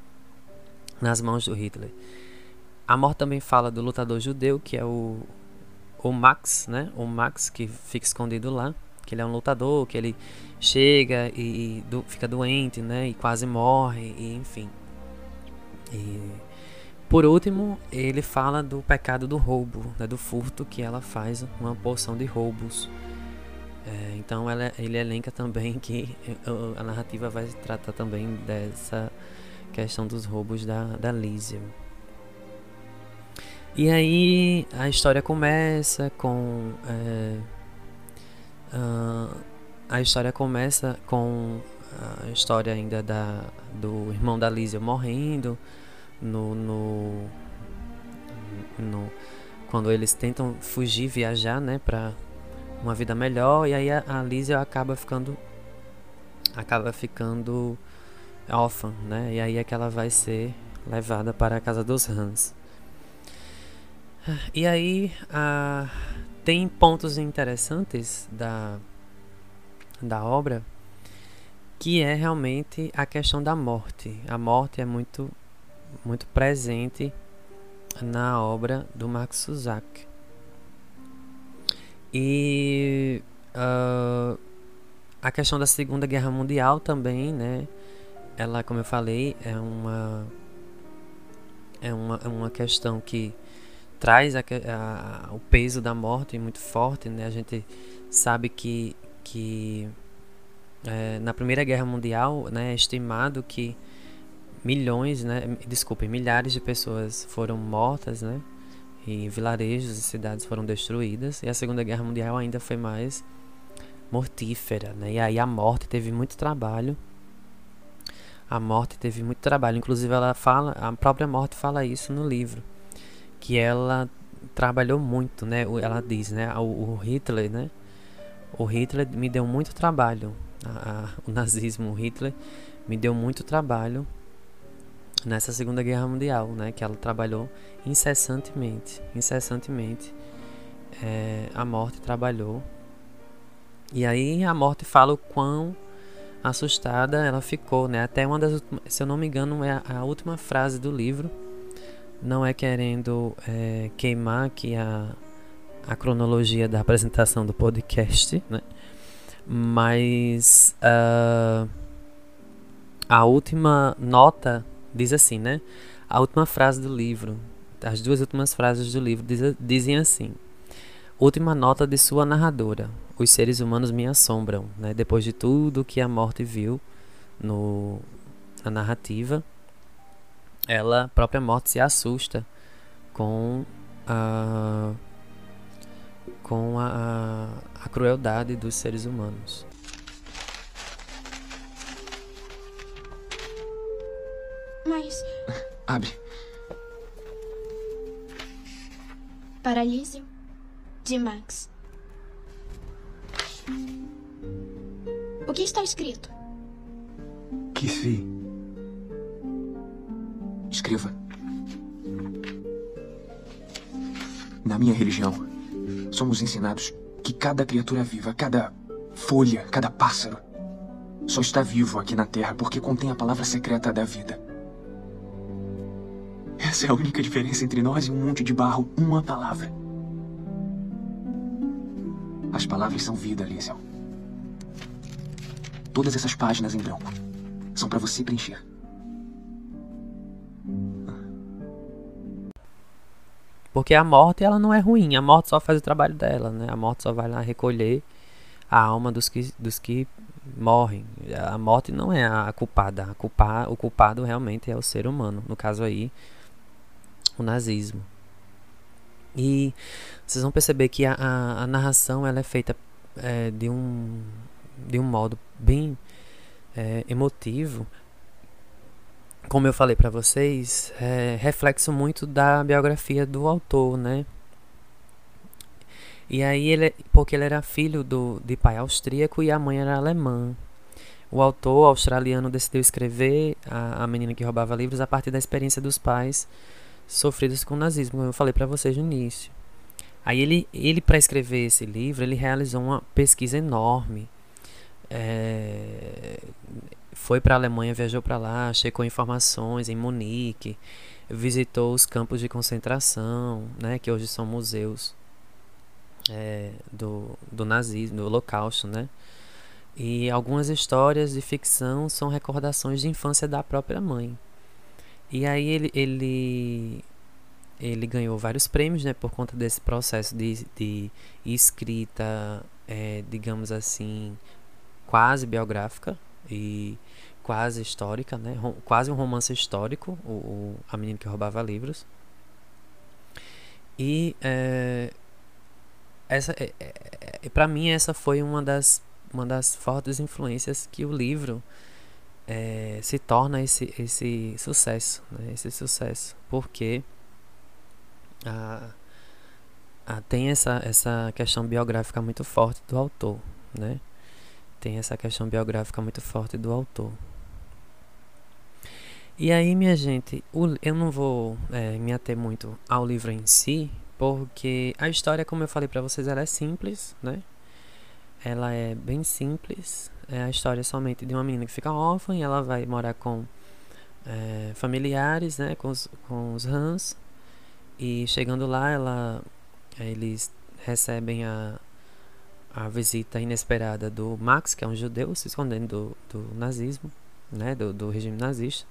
nas mãos do Hitler. A morte também fala do lutador judeu, que é o, o Max, né? O Max que fica escondido lá. que ele é um lutador, que ele chega e, e do, fica doente, né? E quase morre, e enfim. E por último, ele fala do pecado do roubo, né, do furto, que ela faz uma porção de roubos. É, então ela, ele elenca também que a narrativa vai tratar também dessa questão dos roubos da, da Lísia. E aí a história começa com. É, uh, a história começa com a história ainda da, do irmão da Lísia morrendo no, no, no, quando eles tentam fugir, viajar, né, para uma vida melhor e aí a, a acaba ficando acaba ficando órfã, né? E aí é que ela vai ser levada para a casa dos Hans. E aí a, tem pontos interessantes da da obra que é realmente a questão da morte. A morte é muito muito presente na obra do Max Suzak. E uh, a questão da Segunda Guerra Mundial também, né? Ela, como eu falei, é uma é uma, é uma questão que traz a, a, o peso da morte muito forte, né? A gente sabe que que é, na Primeira Guerra Mundial, né, é estimado que milhões, né, desculpe, milhares de pessoas foram mortas, né, e vilarejos e cidades foram destruídas. E a Segunda Guerra Mundial ainda foi mais mortífera, né? E aí a morte teve muito trabalho. A morte teve muito trabalho, inclusive ela fala, a própria morte fala isso no livro, que ela trabalhou muito, né? Ela diz, né, o, Hitler, né? O Hitler me deu muito trabalho. A, a, o nazismo, o Hitler me deu muito trabalho nessa Segunda Guerra Mundial, né, que ela trabalhou incessantemente, incessantemente. É, a morte trabalhou. E aí a morte fala o quão assustada ela ficou, né? Até uma das, se eu não me engano, é a última frase do livro. Não é querendo é, queimar aqui a, a cronologia da apresentação do podcast, né? Mas uh, a última nota diz assim, né? A última frase do livro, as duas últimas frases do livro diz, dizem assim: Última nota de sua narradora. Os seres humanos me assombram, né? Depois de tudo que a morte viu no na narrativa, ela a própria morte se assusta com a com a, a, a crueldade dos seres humanos. Mas. Abre. Paralísio de Max. O que está escrito? Que se. Escreva. Na minha religião, somos ensinados que cada criatura viva, cada folha, cada pássaro, só está vivo aqui na Terra porque contém a palavra secreta da vida. Essa é a única diferença entre nós e um monte de barro. Uma palavra. As palavras são vida, Liesel. Todas essas páginas em branco são para você preencher. Porque a morte ela não é ruim, a morte só faz o trabalho dela, né? A morte só vai lá recolher a alma dos que, dos que morrem. A morte não é a culpada, a culpa, o culpado realmente é o ser humano. No caso aí, o nazismo. E vocês vão perceber que a, a, a narração ela é feita é, de, um, de um modo bem é, emotivo. Como eu falei para vocês, é reflexo muito da biografia do autor, né? E aí ele, porque ele era filho do, de pai austríaco e a mãe era alemã. O autor australiano decidiu escrever a, a menina que roubava livros a partir da experiência dos pais sofridos com o nazismo, como eu falei para vocês no início. Aí ele, ele para escrever esse livro, ele realizou uma pesquisa enorme. É, foi para a Alemanha, viajou para lá, checou informações em Munique, visitou os campos de concentração, né, que hoje são museus é, do, do nazismo, do holocausto, né? E algumas histórias de ficção são recordações de infância da própria mãe. E aí ele, ele, ele ganhou vários prêmios, né, por conta desse processo de, de escrita, é, digamos assim, quase biográfica e quase histórica, né, quase um romance histórico, o, o A Menina que Roubava Livros. E é, essa, é, é, para mim essa foi uma das uma das fortes influências que o livro é, se torna esse, esse sucesso, né? esse sucesso, porque a, a, tem essa, essa questão biográfica muito forte do autor, né? Tem essa questão biográfica muito forte do autor. E aí, minha gente, eu não vou é, me ater muito ao livro em si, porque a história, como eu falei para vocês, ela é simples, né? Ela é bem simples. É a história somente de uma menina que fica órfã e ela vai morar com é, familiares, né, com os, com os Hans. E chegando lá, ela, eles recebem a, a visita inesperada do Max, que é um judeu se escondendo do, do nazismo, né, do, do regime nazista.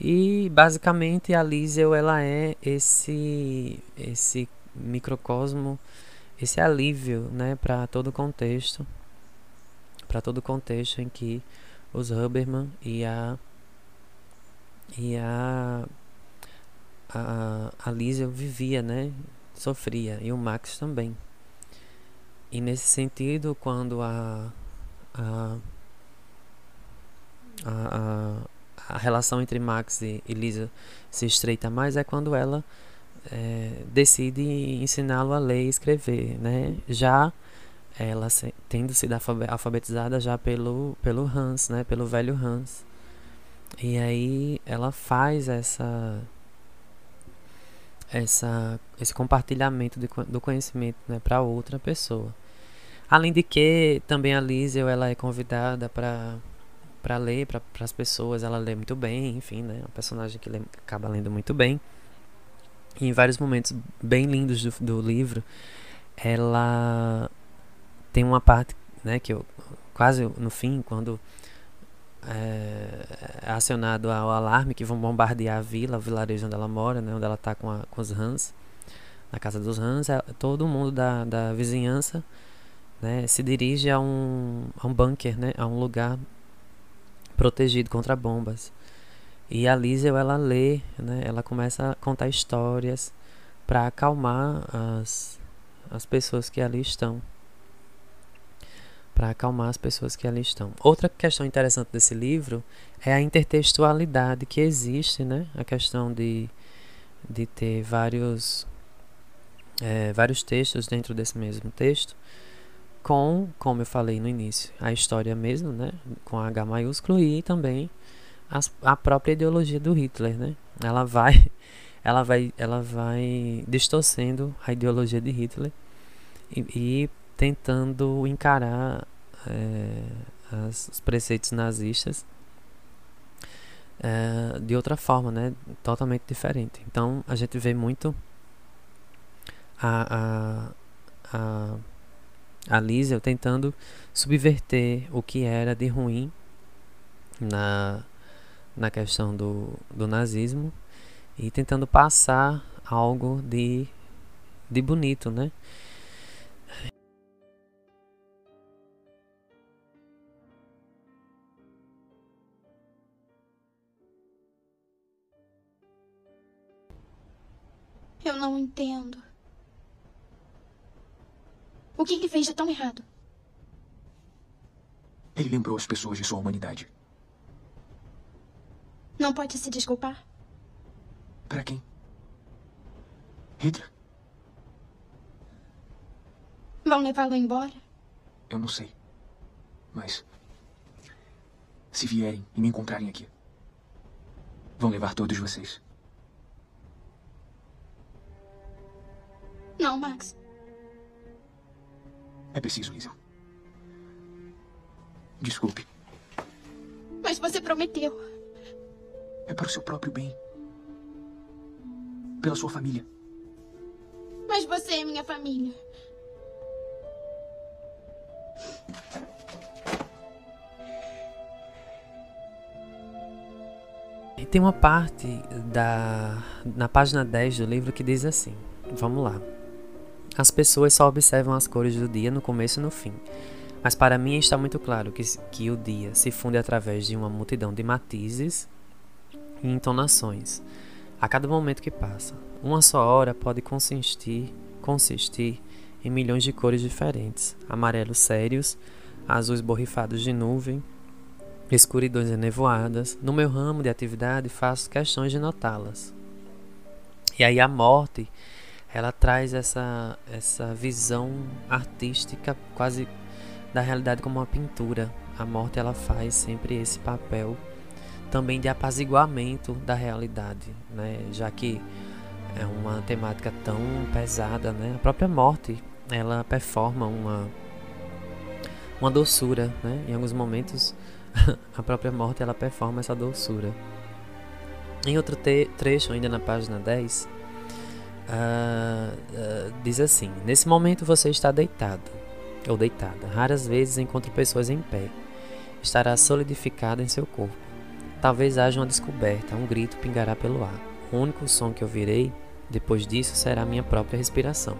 E basicamente a Liesel ela é esse esse microcosmo esse alívio, né, para todo o contexto, para todo o contexto em que os Huberman e a e a a, a Liesel vivia, né, sofria e o Max também. E nesse sentido, quando a a, a, a relação entre Max e, e Lisa se estreita mais é quando ela é, decide ensiná-lo a ler e escrever, né? Já ela se, tendo sido alfabetizada já pelo, pelo Hans, né? Pelo velho Hans. E aí ela faz essa essa esse compartilhamento de, do conhecimento né, para outra pessoa. Além de que também a Liesel ela é convidada para para ler para as pessoas, ela lê muito bem, enfim, né? É um personagem que lê, acaba lendo muito bem em vários momentos bem lindos do, do livro, ela tem uma parte, né, que eu quase no fim, quando é, é acionado ao alarme que vão bombardear a vila, o vilarejo onde ela mora, né, onde ela está com, com os Hans, na casa dos Hans, é, todo mundo da, da vizinhança né, se dirige a um, a um bunker, né, a um lugar protegido contra bombas. E a Liesel, ela lê, né, ela começa a contar histórias para acalmar as, as pessoas que ali estão. Para acalmar as pessoas que ali estão. Outra questão interessante desse livro é a intertextualidade que existe, né? A questão de, de ter vários, é, vários textos dentro desse mesmo texto com, como eu falei no início, a história mesmo, né? Com H maiúsculo e também a, própria ideologia do Hitler, né? Ela vai, ela vai, ela vai distorcendo a ideologia de Hitler e, e tentando encarar é, as, os preceitos nazistas é, de outra forma, né? Totalmente diferente. Então a gente vê muito a, a, a, a Liesel tentando subverter o que era de ruim na na questão do, do nazismo e tentando passar algo de, de bonito, né? Eu não entendo. O que ele fez de tão errado? Ele lembrou as pessoas de sua humanidade. Não pode se desculpar? Para quem? Hitler? Vão levá-lo embora? Eu não sei. Mas. Se vierem e me encontrarem aqui, vão levar todos vocês. Não, Max. É preciso, Isa. Desculpe. Mas você prometeu. É para o seu próprio bem. Pela sua família. Mas você é minha família. Tem uma parte da na página 10 do livro que diz assim. Vamos lá. As pessoas só observam as cores do dia no começo e no fim. Mas para mim está muito claro que, que o dia se funde através de uma multidão de matizes e entonações. A cada momento que passa, uma só hora pode consistir, consistir em milhões de cores diferentes: amarelos sérios, azuis borrifados de nuvem, escuridões enevoadas. No meu ramo de atividade, faço questões de notá-las. E aí a morte ela traz essa, essa visão artística quase da realidade como uma pintura. A morte ela faz sempre esse papel também de apaziguamento da realidade, né? Já que é uma temática tão pesada, né? A própria morte ela performa uma uma doçura, né? Em alguns momentos a própria morte ela performa essa doçura. Em outro trecho, ainda na página 10, uh, uh, diz assim: Nesse momento você está deitado ou deitada. Raras vezes encontro pessoas em pé. Estará solidificado em seu corpo. Talvez haja uma descoberta, um grito pingará pelo ar. O único som que ouvirei depois disso será a minha própria respiração,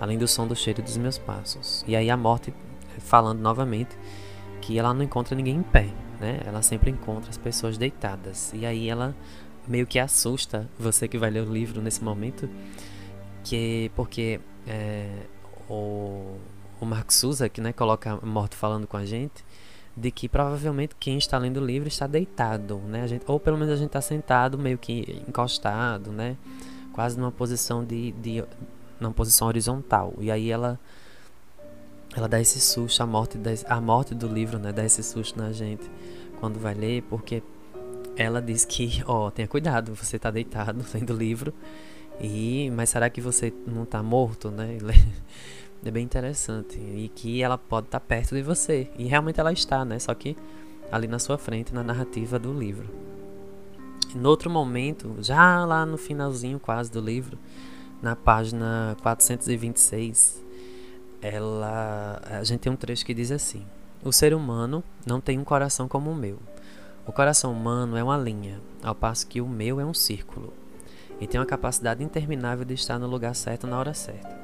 além do som do cheiro dos meus passos. E aí a morte falando novamente que ela não encontra ninguém em pé, né? Ela sempre encontra as pessoas deitadas. E aí ela meio que assusta você que vai ler o livro nesse momento, que porque é, o, o Mark Souza, que né, coloca a morte falando com a gente, de que provavelmente quem está lendo o livro está deitado, né? A gente, ou pelo menos a gente está sentado, meio que encostado, né? Quase numa posição de, de numa posição horizontal. E aí ela ela dá esse susto, a morte, a morte do livro, né? Dá esse susto na gente quando vai ler, porque ela diz que, ó, tenha cuidado, você está deitado lendo o livro, e mas será que você não está morto, né? É bem interessante e que ela pode estar tá perto de você e realmente ela está, né? Só que ali na sua frente na narrativa do livro. No outro momento, já lá no finalzinho quase do livro, na página 426, ela a gente tem um trecho que diz assim: O ser humano não tem um coração como o meu. O coração humano é uma linha, ao passo que o meu é um círculo, e tem uma capacidade interminável de estar no lugar certo na hora certa.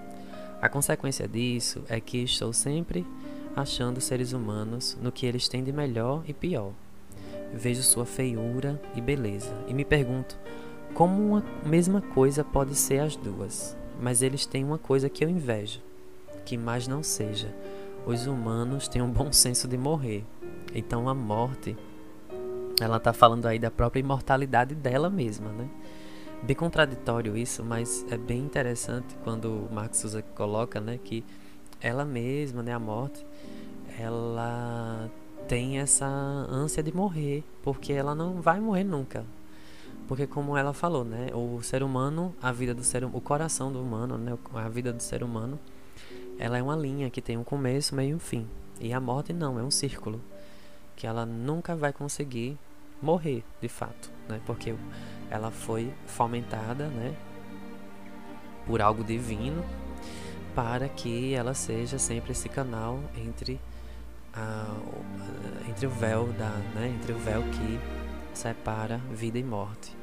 A consequência disso é que estou sempre achando seres humanos no que eles têm de melhor e pior. Vejo sua feiura e beleza e me pergunto como uma mesma coisa pode ser as duas. Mas eles têm uma coisa que eu invejo, que mais não seja. Os humanos têm um bom senso de morrer. Então a morte ela está falando aí da própria imortalidade dela mesma, né? Bem contraditório isso, mas é bem interessante quando o Marx Souza coloca, né, que ela mesma, né, a morte, ela tem essa ânsia de morrer, porque ela não vai morrer nunca. Porque como ela falou, né, o ser humano, a vida do ser o coração do humano, né, a vida do ser humano, ela é uma linha que tem um começo, meio e um fim. E a morte não, é um círculo que ela nunca vai conseguir morrer, de fato, né? Porque ela foi fomentada, né, por algo divino, para que ela seja sempre esse canal entre a, entre o véu da, né, entre o véu que separa vida e morte.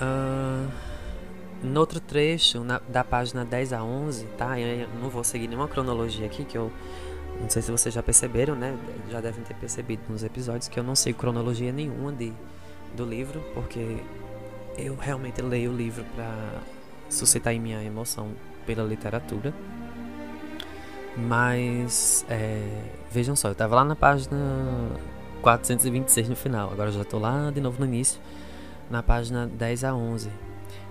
Uh, no outro trecho, na, da página 10 a 11, tá? Eu não vou seguir nenhuma cronologia aqui, que eu não sei se vocês já perceberam, né? Já devem ter percebido nos episódios que eu não sei cronologia nenhuma de, do livro, porque eu realmente leio o livro para suscitar em minha emoção pela literatura. Mas, é, vejam só, eu tava lá na página 426 no final, agora já tô lá de novo no início, na página 10 a 11.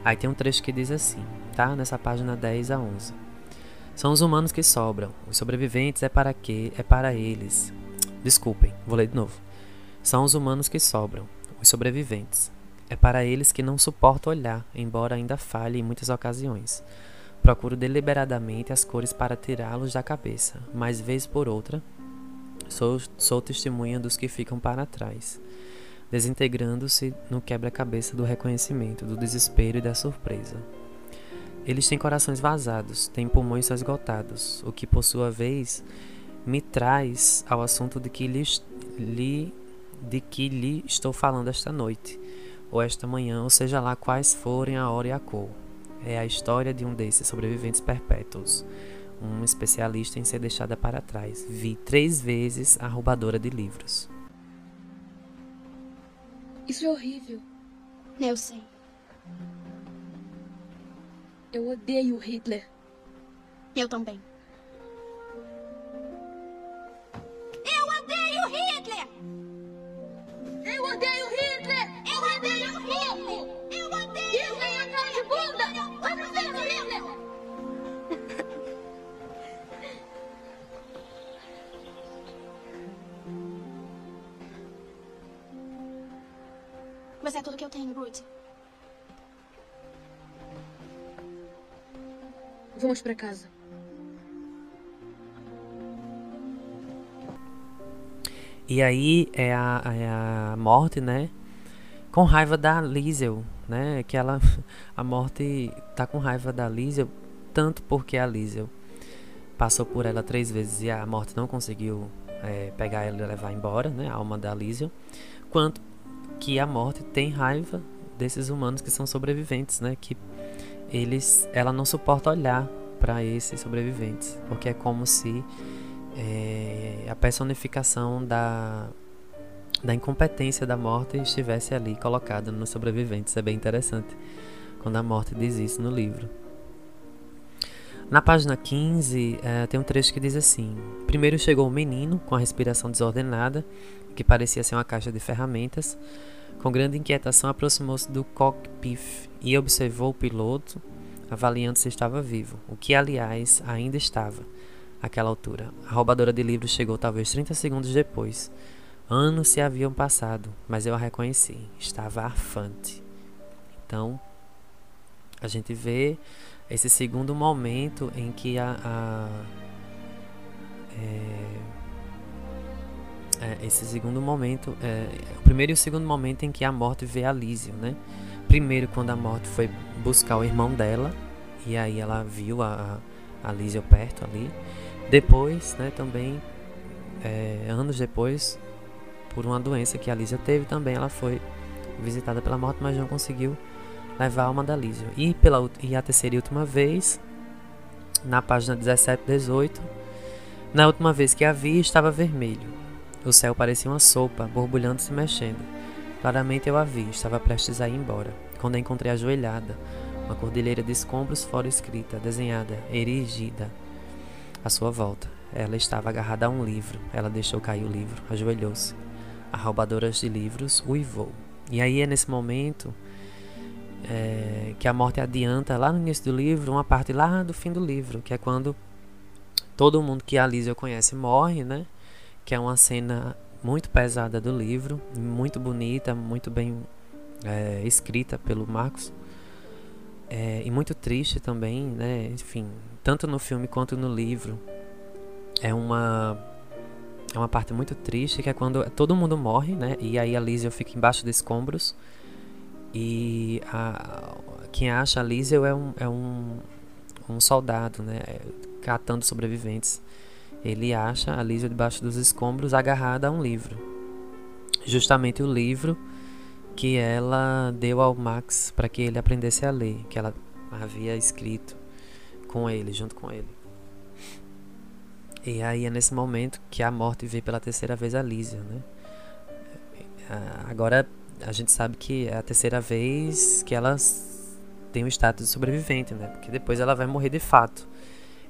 Aí tem um trecho que diz assim, tá? Nessa página 10 a 11. São os humanos que sobram. Os sobreviventes é para quê? É para eles. Desculpem, vou ler de novo. São os humanos que sobram. Os sobreviventes. É para eles que não suporto olhar, embora ainda falhe em muitas ocasiões. Procuro deliberadamente as cores para tirá-los da cabeça, mas vez por outra, sou, sou testemunha dos que ficam para trás, desintegrando-se no quebra-cabeça do reconhecimento, do desespero e da surpresa. Eles têm corações vazados, têm pulmões esgotados, o que por sua vez me traz ao assunto de que lhes, lhe, de que lhe estou falando esta noite, ou esta manhã, ou seja lá quais forem a hora e a cor. É a história de um desses sobreviventes perpétuos, um especialista em ser deixada para trás. Vi três vezes a roubadora de livros. Isso é horrível. Eu sei. Eu odeio Hitler. Eu também. Eu odeio Hitler! Eu odeio Hitler! Eu odeio Hitler! Eu odeio Hitler é cara de bunda! Vai pro Hitler! Você é tudo que eu tenho, Ruth. Vamos pra casa. E aí é a, é a morte, né? Com raiva da Liesel, né? Que ela. A morte tá com raiva da Liesel, tanto porque a Liesel passou por ela três vezes e a morte não conseguiu é, pegar ela e levar embora, né? A alma da Liesel. Quanto que a morte tem raiva desses humanos que são sobreviventes, né? Que eles, ela não suporta olhar para esses sobreviventes, porque é como se é, a personificação da, da incompetência da morte estivesse ali colocada nos sobreviventes. É bem interessante quando a morte diz isso no livro. Na página 15, é, tem um trecho que diz assim: Primeiro chegou o menino, com a respiração desordenada, que parecia ser uma caixa de ferramentas. Com grande inquietação, aproximou-se do cockpit e observou o piloto, avaliando se estava vivo, o que, aliás, ainda estava àquela altura. A roubadora de livros chegou talvez 30 segundos depois. Anos se haviam passado, mas eu a reconheci. Estava arfante. Então, a gente vê esse segundo momento em que a. a é, é, esse segundo momento, é, o primeiro e o segundo momento em que a morte vê a Lísio, né? Primeiro, quando a morte foi buscar o irmão dela, e aí ela viu a, a Lísio perto ali. Depois, né, também, é, anos depois, por uma doença que a Lísio teve, também ela foi visitada pela morte, mas não conseguiu levar a alma da Lísio. E, pela, e a terceira e última vez, na página 17 e 18, na última vez que a vi, estava vermelho. O céu parecia uma sopa, borbulhando e se mexendo. Claramente eu a vi, estava prestes a ir embora, quando a encontrei ajoelhada, uma cordilheira de escombros fora escrita, desenhada, erigida, à sua volta. Ela estava agarrada a um livro. Ela deixou cair o livro, ajoelhou-se. A roubadora de livros uivou. E aí é nesse momento é, que a morte adianta, lá no início do livro, uma parte lá do fim do livro, que é quando todo mundo que a Lísia conhece morre, né? que é uma cena muito pesada do livro, muito bonita, muito bem é, escrita pelo Marcos. É, e muito triste também, né? Enfim, tanto no filme quanto no livro. É uma é uma parte muito triste que é quando todo mundo morre, né? E aí a Liesel fica embaixo de escombros. E a, quem acha a Liesel é um, é um, um soldado, né? Catando sobreviventes ele acha a Lísia debaixo dos escombros agarrada a um livro. Justamente o livro que ela deu ao Max para que ele aprendesse a ler, que ela havia escrito com ele, junto com ele. E aí é nesse momento que a morte vê pela terceira vez a Lísia, né? Agora a gente sabe que é a terceira vez que ela tem o status de sobrevivente, né? Porque depois ela vai morrer de fato.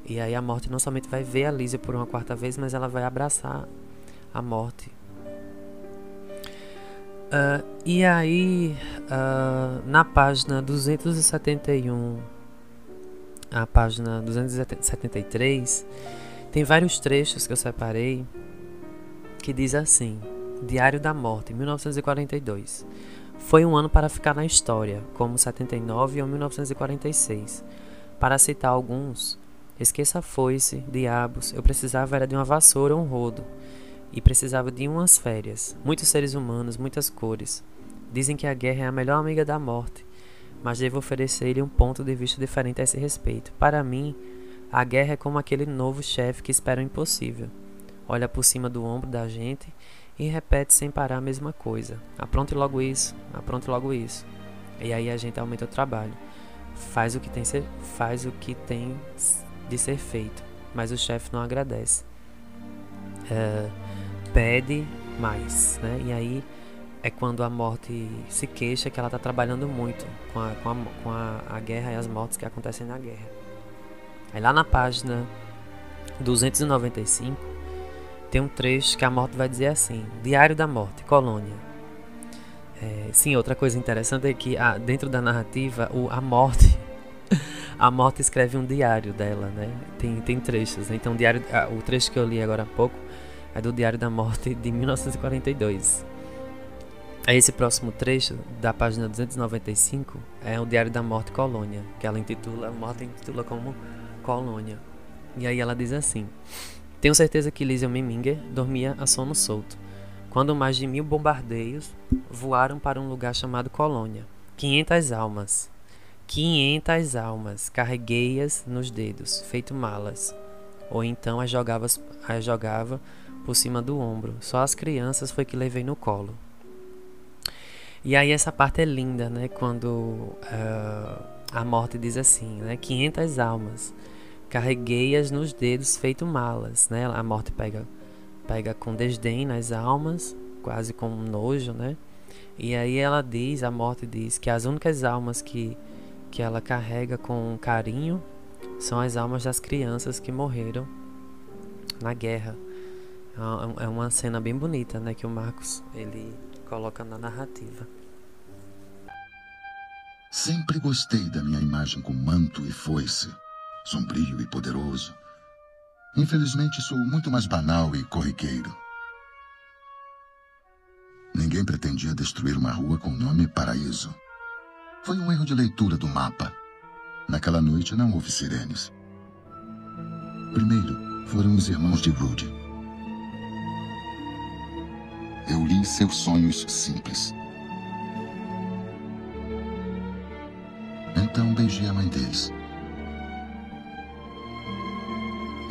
E aí a morte não somente vai ver a Lísia por uma quarta vez, mas ela vai abraçar a morte. Uh, e aí, uh, na página 271, a página 273, tem vários trechos que eu separei que diz assim: Diário da Morte, 1942. Foi um ano para ficar na história, como 79 ou 1946. Para citar alguns, Esqueça a foice, diabos, eu precisava era de uma vassoura ou um rodo. E precisava de umas férias. Muitos seres humanos, muitas cores. Dizem que a guerra é a melhor amiga da morte, mas devo oferecer-lhe um ponto de vista diferente a esse respeito. Para mim, a guerra é como aquele novo chefe que espera o impossível. Olha por cima do ombro da gente e repete sem parar a mesma coisa. Apronte logo isso, apronte logo isso. E aí a gente aumenta o trabalho. Faz o que tem, faz o que tem de ser feito, mas o chefe não agradece. É, pede mais, né? E aí é quando a morte se queixa que ela está trabalhando muito com, a, com, a, com a, a guerra e as mortes que acontecem na guerra. Aí lá na página 295 tem um trecho que a morte vai dizer assim: Diário da Morte, Colônia. É, sim, outra coisa interessante é que ah, dentro da narrativa, o, a morte. a morte escreve um diário dela, né? Tem, tem trechos. Né? Então, o, diário, ah, o trecho que eu li agora há pouco é do Diário da Morte de 1942. Esse próximo trecho, da página 295, é o Diário da Morte Colônia, que ela intitula, a morte intitula como Colônia. E aí ela diz assim: Tenho certeza que Liesel Meminger dormia a sono solto, quando mais de mil bombardeios voaram para um lugar chamado Colônia. 500 almas. 500 almas, carreguei-as nos dedos, feito malas. Ou então as jogava, as jogava por cima do ombro. Só as crianças foi que levei no colo. E aí essa parte é linda, né? Quando uh, a morte diz assim, né? 500 almas, carreguei-as nos dedos feito malas, né? A morte pega, pega com desdém nas almas, quase com nojo, né? E aí ela diz, a morte diz que as únicas almas que, que ela carrega com carinho são as almas das crianças que morreram na guerra. É, é uma cena bem bonita, né? Que o Marcos ele coloca na narrativa. Sempre gostei da minha imagem com manto e foice, sombrio e poderoso. Infelizmente, sou muito mais banal e corriqueiro. Ninguém pretendia destruir uma rua com o nome Paraíso. Foi um erro de leitura do mapa. Naquela noite não houve sirenes. Primeiro foram os irmãos de Rudy. Eu li seus sonhos simples. Então beijei a mãe deles.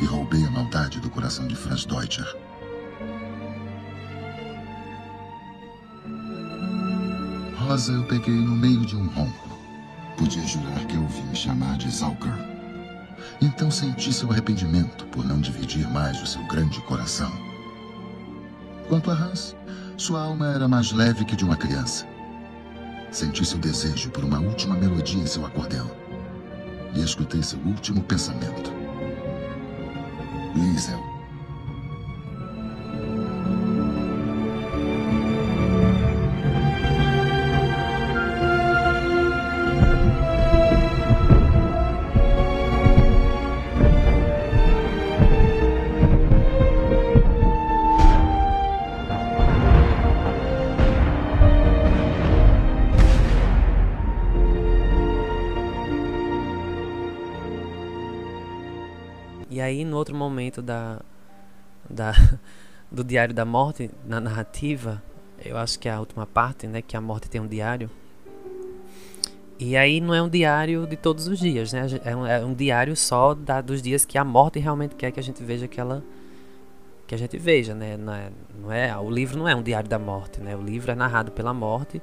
E roubei a maldade do coração de Franz Deutscher. Rosa eu peguei no meio de um ronco. Podia jurar que eu ouvi me chamar de Zalker. Então senti seu arrependimento por não dividir mais o seu grande coração. Quanto a Hans, sua alma era mais leve que de uma criança. Senti seu desejo por uma última melodia em seu acordeão. E escutei seu último pensamento. Liesel. Aí, no outro momento da, da, do Diário da Morte, na narrativa, eu acho que é a última parte, né? Que a morte tem um diário. E aí não é um diário de todos os dias, né? É um, é um diário só da, dos dias que a morte realmente quer que a gente veja aquela que a gente veja, né? Não é, não é, o livro não é um diário da morte, né? O livro é narrado pela morte,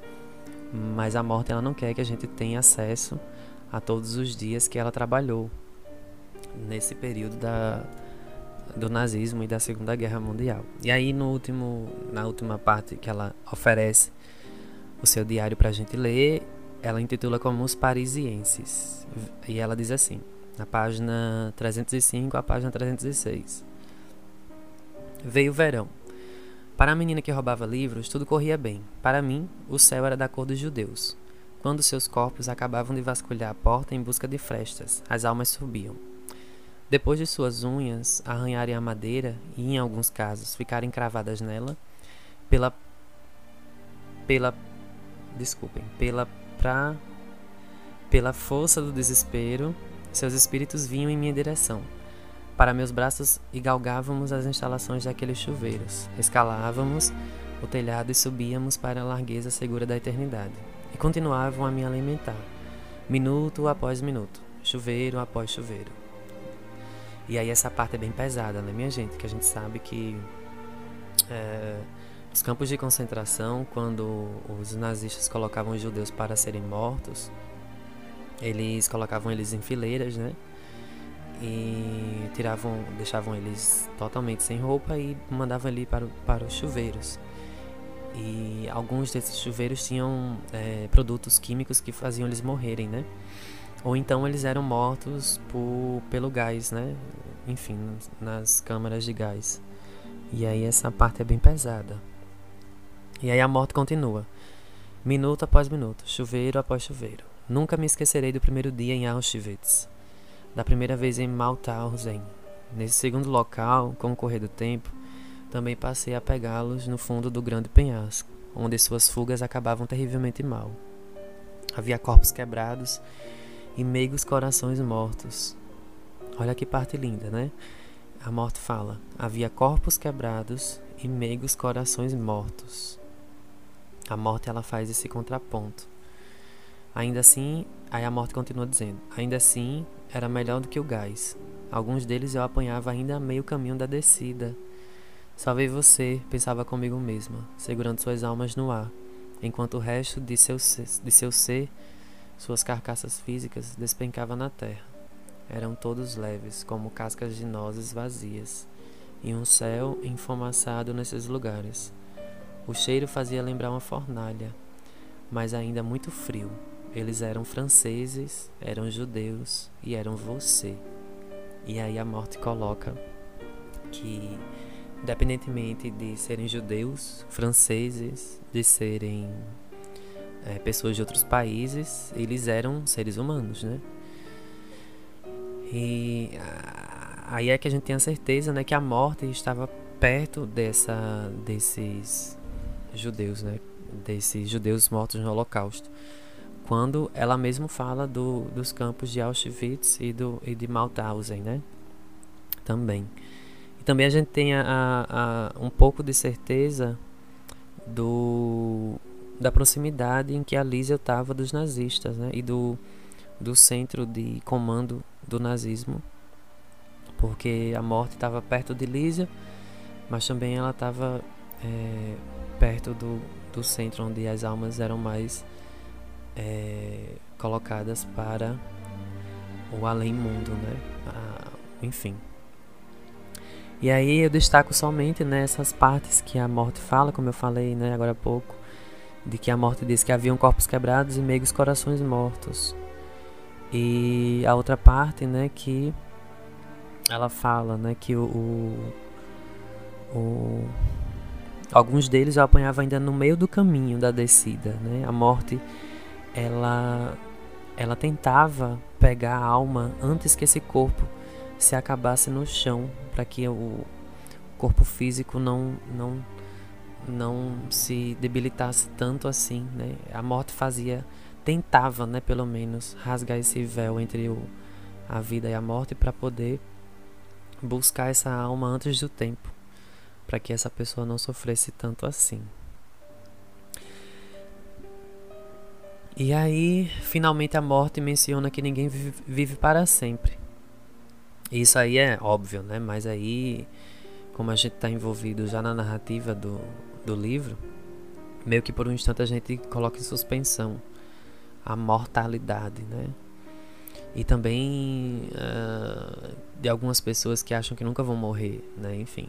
mas a morte ela não quer que a gente tenha acesso a todos os dias que ela trabalhou nesse período da, do nazismo e da Segunda Guerra Mundial. E aí no último, na última parte que ela oferece o seu diário para a gente ler, ela intitula como Os Parisienses. E ela diz assim, na página 305 à página 306. Veio o verão. Para a menina que roubava livros, tudo corria bem. Para mim, o céu era da cor dos judeus. Quando seus corpos acabavam de vasculhar a porta em busca de frestas, as almas subiam. Depois de suas unhas arranharem a madeira e, em alguns casos, ficarem cravadas nela, pela. pela. desculpem, pela. pra. pela força do desespero, seus espíritos vinham em minha direção. Para meus braços e galgávamos as instalações daqueles chuveiros, escalávamos o telhado e subíamos para a largueza segura da eternidade. E continuavam a me alimentar, minuto após minuto, chuveiro após chuveiro. E aí essa parte é bem pesada, né, minha gente? Que a gente sabe que é, os campos de concentração, quando os nazistas colocavam os judeus para serem mortos, eles colocavam eles em fileiras, né? E tiravam, deixavam eles totalmente sem roupa e mandavam ali para, para os chuveiros. E alguns desses chuveiros tinham é, produtos químicos que faziam eles morrerem, né? Ou então eles eram mortos por, pelo gás, né? Enfim, nas câmaras de gás. E aí essa parte é bem pesada. E aí a morte continua. Minuto após minuto, chuveiro após chuveiro. Nunca me esquecerei do primeiro dia em Auschwitz. Da primeira vez em Mauthausen. Nesse segundo local, com o correr do tempo, também passei a pegá-los no fundo do grande penhasco, onde suas fugas acabavam terrivelmente mal. Havia corpos quebrados e meigos corações mortos. Olha que parte linda, né? A morte fala: havia corpos quebrados e meigos corações mortos. A morte ela faz esse contraponto. Ainda assim, aí a morte continua dizendo: ainda assim era melhor do que o gás. Alguns deles eu apanhava ainda a meio caminho da descida. Salvei você, pensava comigo mesma, segurando suas almas no ar, enquanto o resto de seu de seu ser suas carcaças físicas, despencava na terra. Eram todos leves, como cascas de nozes vazias, e um céu enfumaçado nesses lugares. O cheiro fazia lembrar uma fornalha, mas ainda muito frio. Eles eram franceses, eram judeus e eram você. E aí a morte coloca que independentemente de serem judeus, franceses, de serem é, pessoas de outros países, eles eram seres humanos, né? E aí é que a gente tem a certeza, né, que a morte estava perto dessa desses judeus, né, desses judeus mortos no Holocausto, quando ela mesma fala do, dos campos de Auschwitz e do e de Mauthausen, né? Também também a gente tem a, a, um pouco de certeza do da proximidade em que a Lísia estava dos nazistas né? e do, do centro de comando do nazismo, porque a morte estava perto de Lísia, mas também ela estava é, perto do, do centro onde as almas eram mais é, colocadas para o além-mundo, né? Enfim. E aí eu destaco somente nessas né, partes que a morte fala, como eu falei né, agora há pouco, de que a morte diz que haviam corpos quebrados e meigos corações mortos. E a outra parte, né, que ela fala, né, que o, o, o alguns deles eu apanhava ainda no meio do caminho da descida, né? A morte ela ela tentava pegar a alma antes que esse corpo se acabasse no chão para que o corpo físico não não não se debilitasse tanto assim, né? A morte fazia tentava, né, pelo menos rasgar esse véu entre o, a vida e a morte para poder buscar essa alma antes do tempo, para que essa pessoa não sofresse tanto assim. E aí, finalmente a morte menciona que ninguém vive, vive para sempre. Isso aí é óbvio, né? Mas aí, como a gente está envolvido já na narrativa do, do livro, meio que por um instante a gente coloca em suspensão a mortalidade, né? E também uh, de algumas pessoas que acham que nunca vão morrer, né? Enfim.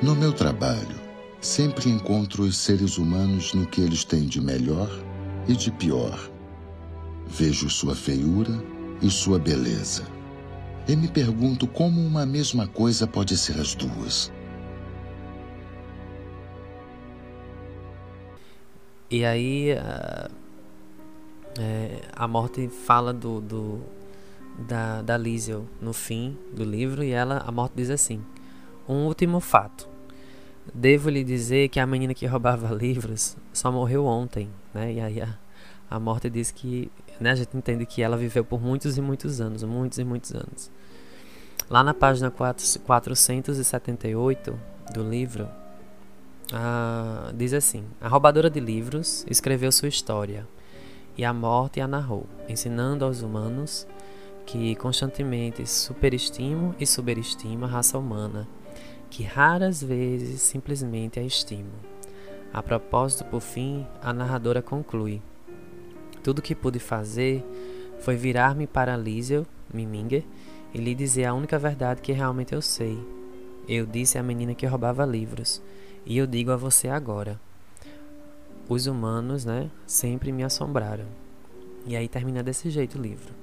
No meu trabalho, sempre encontro os seres humanos no que eles têm de melhor e de pior. Vejo sua feiura e sua beleza. E me pergunto como uma mesma coisa pode ser as duas. E aí a, é, a morte fala do, do da, da Liesel no fim do livro e ela a morte diz assim: um último fato. Devo lhe dizer que a menina que roubava livros só morreu ontem, né? E aí a, a morte diz que né, a gente entende que ela viveu por muitos e muitos anos, muitos e muitos anos. Lá na página 4, 478 do livro, ah, diz assim: A roubadora de livros escreveu sua história e a morte a narrou, ensinando aos humanos que constantemente superestimam e subestimam a raça humana que raras vezes simplesmente a estimo. A propósito, por fim, a narradora conclui: Tudo que pude fazer foi virar-me para Liesel, Miminger, e lhe dizer a única verdade que realmente eu sei. Eu disse à menina que roubava livros, e eu digo a você agora. Os humanos, né, sempre me assombraram. E aí termina desse jeito o livro.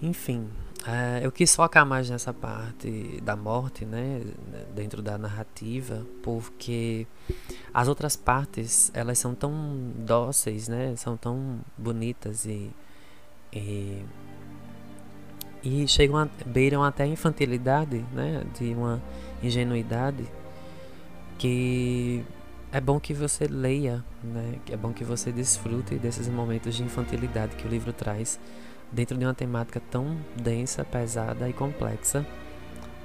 Enfim, é, eu quis focar mais nessa parte da morte, né, dentro da narrativa, porque as outras partes elas são tão dóceis, né, são tão bonitas e e, e chegam a, beiram até a infantilidade, né, de uma ingenuidade que é bom que você leia, né, é bom que você desfrute desses momentos de infantilidade que o livro traz dentro de uma temática tão densa, pesada e complexa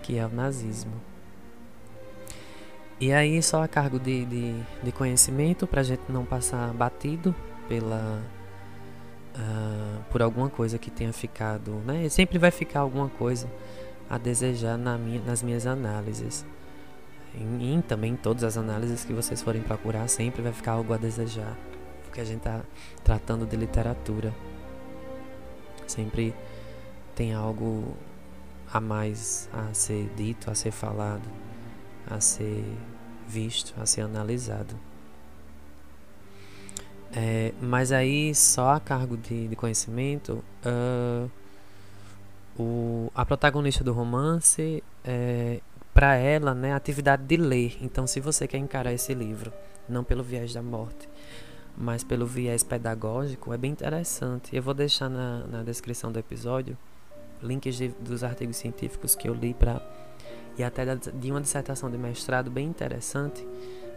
que é o nazismo. E aí, só a cargo de, de, de conhecimento, para a gente não passar batido pela uh, por alguma coisa que tenha ficado, né? Sempre vai ficar alguma coisa a desejar na minha, nas minhas análises. E, e também em todas as análises que vocês forem procurar, sempre vai ficar algo a desejar. Porque a gente está tratando de literatura. Sempre tem algo a mais a ser dito, a ser falado, a ser visto, a ser analisado. É, mas aí, só a cargo de, de conhecimento, uh, o, a protagonista do romance, é, para ela, né, a atividade de ler. Então, se você quer encarar esse livro, não pelo viés da morte, mas pelo viés pedagógico, é bem interessante. Eu vou deixar na, na descrição do episódio links de, dos artigos científicos que eu li para e até da, de uma dissertação de mestrado bem interessante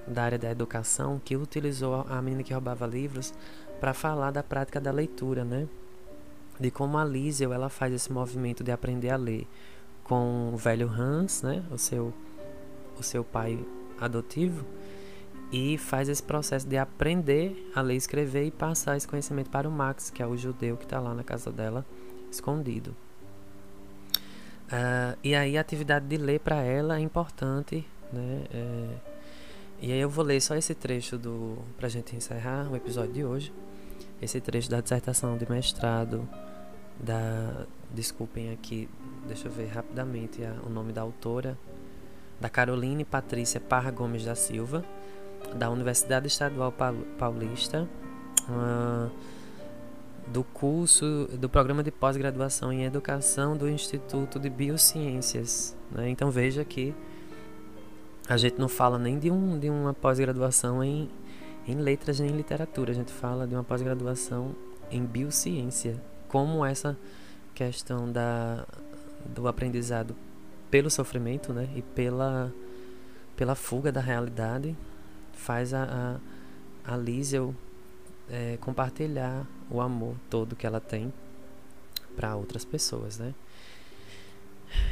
da área da educação que utilizou a menina que roubava livros para falar da prática da leitura, né? De como a Liesel ela faz esse movimento de aprender a ler com o velho Hans, né? O seu o seu pai adotivo e faz esse processo de aprender a ler e escrever e passar esse conhecimento para o Max, que é o judeu que está lá na casa dela, escondido. Uh, e aí a atividade de ler para ela é importante, né? É, e aí eu vou ler só esse trecho do a gente encerrar o episódio de hoje. Esse trecho da dissertação de mestrado da desculpem aqui, deixa eu ver rapidamente a, o nome da autora, da Caroline Patrícia Parra Gomes da Silva da Universidade Estadual Paulista, uh, do curso do programa de pós-graduação em educação do Instituto de Biociências. Né? Então veja que a gente não fala nem de, um, de uma pós-graduação em, em letras nem em literatura, a gente fala de uma pós-graduação em biociência, como essa questão da, do aprendizado pelo sofrimento né? e pela, pela fuga da realidade faz a, a, a Liesel é, compartilhar o amor todo que ela tem para outras pessoas, né?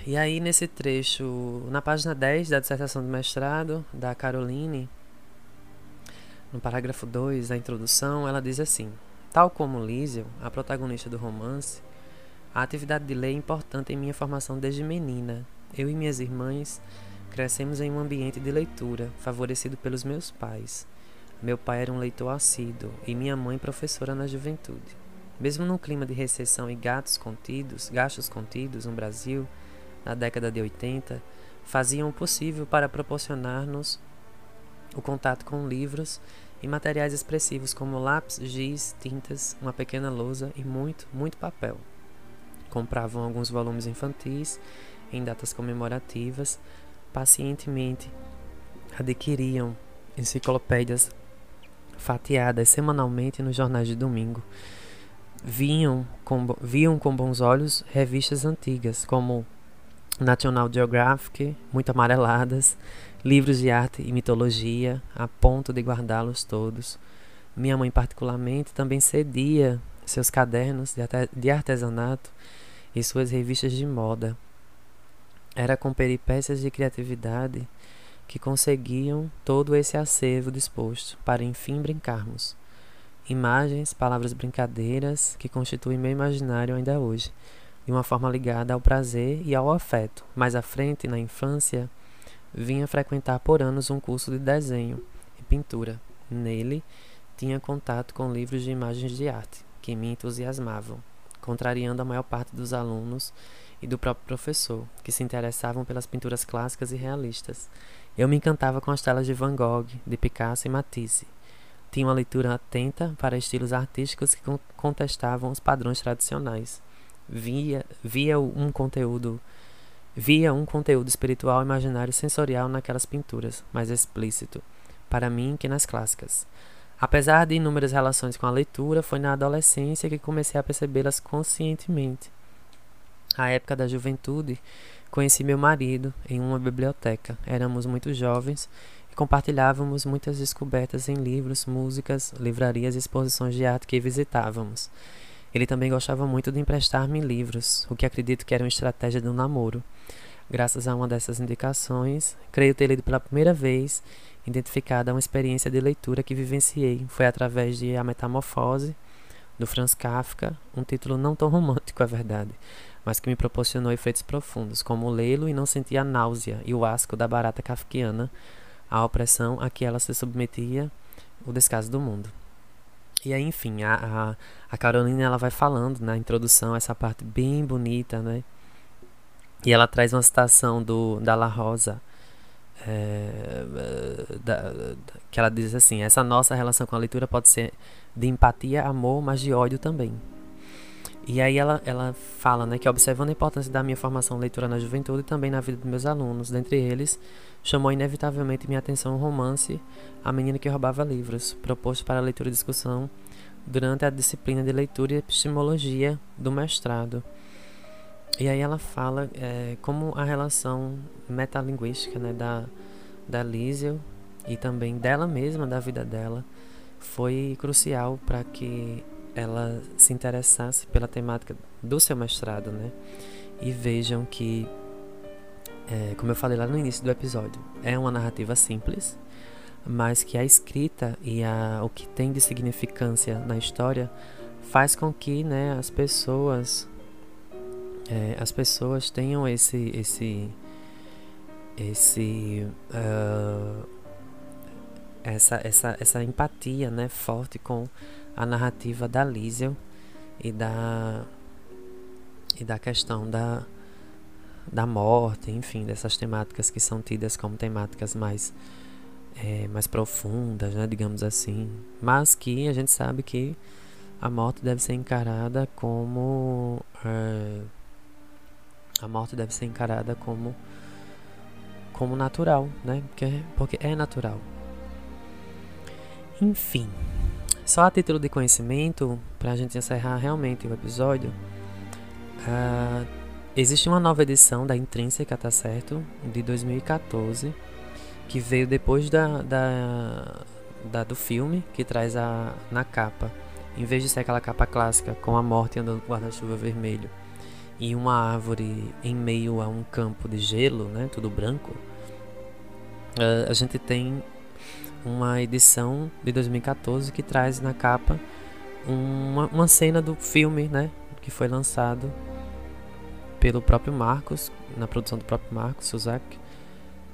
E aí nesse trecho, na página 10 da dissertação do mestrado da Caroline, no parágrafo 2 da introdução, ela diz assim: Tal como Liesel, a protagonista do romance, a atividade de ler é importante em minha formação desde menina. Eu e minhas irmãs Crescemos em um ambiente de leitura, favorecido pelos meus pais. Meu pai era um leitor assíduo e minha mãe professora na juventude. Mesmo num clima de recessão e gatos contidos, gastos contidos no Brasil, na década de 80, faziam o possível para proporcionar-nos o contato com livros e materiais expressivos como lápis, giz, tintas, uma pequena lousa e muito, muito papel. Compravam alguns volumes infantis em datas comemorativas, pacientemente adquiriam enciclopédias fatiadas semanalmente nos jornais de domingo. Vinham com, viam com bons olhos revistas antigas, como National Geographic, muito amareladas, livros de arte e mitologia, a ponto de guardá-los todos. Minha mãe, particularmente, também cedia seus cadernos de artesanato e suas revistas de moda era com peripécias de criatividade que conseguiam todo esse acervo disposto para enfim brincarmos. Imagens, palavras brincadeiras que constituem meu imaginário ainda hoje, de uma forma ligada ao prazer e ao afeto. Mais à frente, na infância, vinha frequentar por anos um curso de desenho e pintura. Nele, tinha contato com livros de imagens de arte, que me entusiasmavam, contrariando a maior parte dos alunos e do próprio professor, que se interessavam pelas pinturas clássicas e realistas. Eu me encantava com as telas de Van Gogh, de Picasso e Matisse. Tinha uma leitura atenta para estilos artísticos que contestavam os padrões tradicionais. Via, via um conteúdo via um conteúdo espiritual, imaginário sensorial naquelas pinturas, mais explícito, para mim, que nas clássicas. Apesar de inúmeras relações com a leitura, foi na adolescência que comecei a percebê-las conscientemente. A época da juventude, conheci meu marido em uma biblioteca. Éramos muito jovens e compartilhávamos muitas descobertas em livros, músicas, livrarias e exposições de arte que visitávamos. Ele também gostava muito de emprestar-me livros, o que acredito que era uma estratégia do namoro. Graças a uma dessas indicações, creio ter lido pela primeira vez, identificada uma experiência de leitura que vivenciei. Foi através de A Metamorfose, do Franz Kafka, um título não tão romântico, é verdade, mas que me proporcionou efeitos profundos, como lê-lo e não sentir a náusea e o asco da barata kafkiana, a opressão a que ela se submetia, o descaso do mundo. E aí, enfim, a, a, a Carolina ela vai falando na introdução essa parte bem bonita, né? E ela traz uma citação do, da La Rosa, é, da, que ela diz assim: essa nossa relação com a leitura pode ser de empatia, amor, mas de ódio também. E aí ela, ela fala né, que observando a importância da minha formação leitura na juventude e também na vida dos meus alunos, dentre eles, chamou inevitavelmente minha atenção o romance A Menina que Roubava Livros, proposto para leitura e discussão durante a disciplina de leitura e epistemologia do mestrado. E aí ela fala é, como a relação metalinguística né, da, da Lísio e também dela mesma, da vida dela, foi crucial para que ela se interessasse pela temática do seu mestrado, né? E vejam que é, como eu falei lá no início do episódio, é uma narrativa simples, mas que a escrita e a, o que tem de significância na história faz com que né, as pessoas é, as pessoas tenham esse esse esse uh, essa, essa, essa empatia né, forte com a narrativa da Liesel e da e da questão da da morte, enfim, dessas temáticas que são tidas como temáticas mais, é, mais profundas, né, digamos assim. Mas que a gente sabe que a morte deve ser encarada como. É, a morte deve ser encarada como como natural, né? Porque, porque é natural. Enfim, só a título de conhecimento, para a gente encerrar realmente o episódio, uh, Existe uma nova edição da Intrínseca, tá certo? De 2014, que veio depois da, da, da do filme, que traz a na capa, em vez de ser aquela capa clássica com a morte andando com guarda-chuva vermelho e uma árvore em meio a um campo de gelo, né, tudo branco, uh, a gente tem uma edição de 2014 que traz na capa uma, uma cena do filme, né, que foi lançado pelo próprio Marcos, na produção do próprio Marcos Suzak,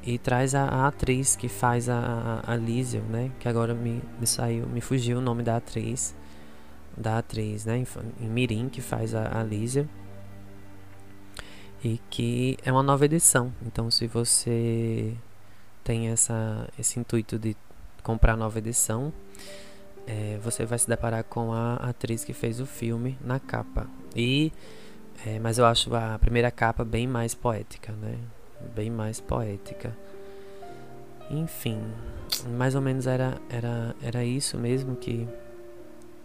e traz a, a, atriz que faz a, a, né? Que agora me, me saiu, me fugiu o nome da atriz, da atriz, né? Em, em Mirim, que faz a, a. E que é uma nova edição. Então, se você tem essa, esse intuito de comprar a nova edição, é, você vai se deparar com a atriz que fez o filme na capa. E é, mas eu acho a primeira capa bem mais poética, né? Bem mais poética. Enfim, mais ou menos era, era, era isso mesmo que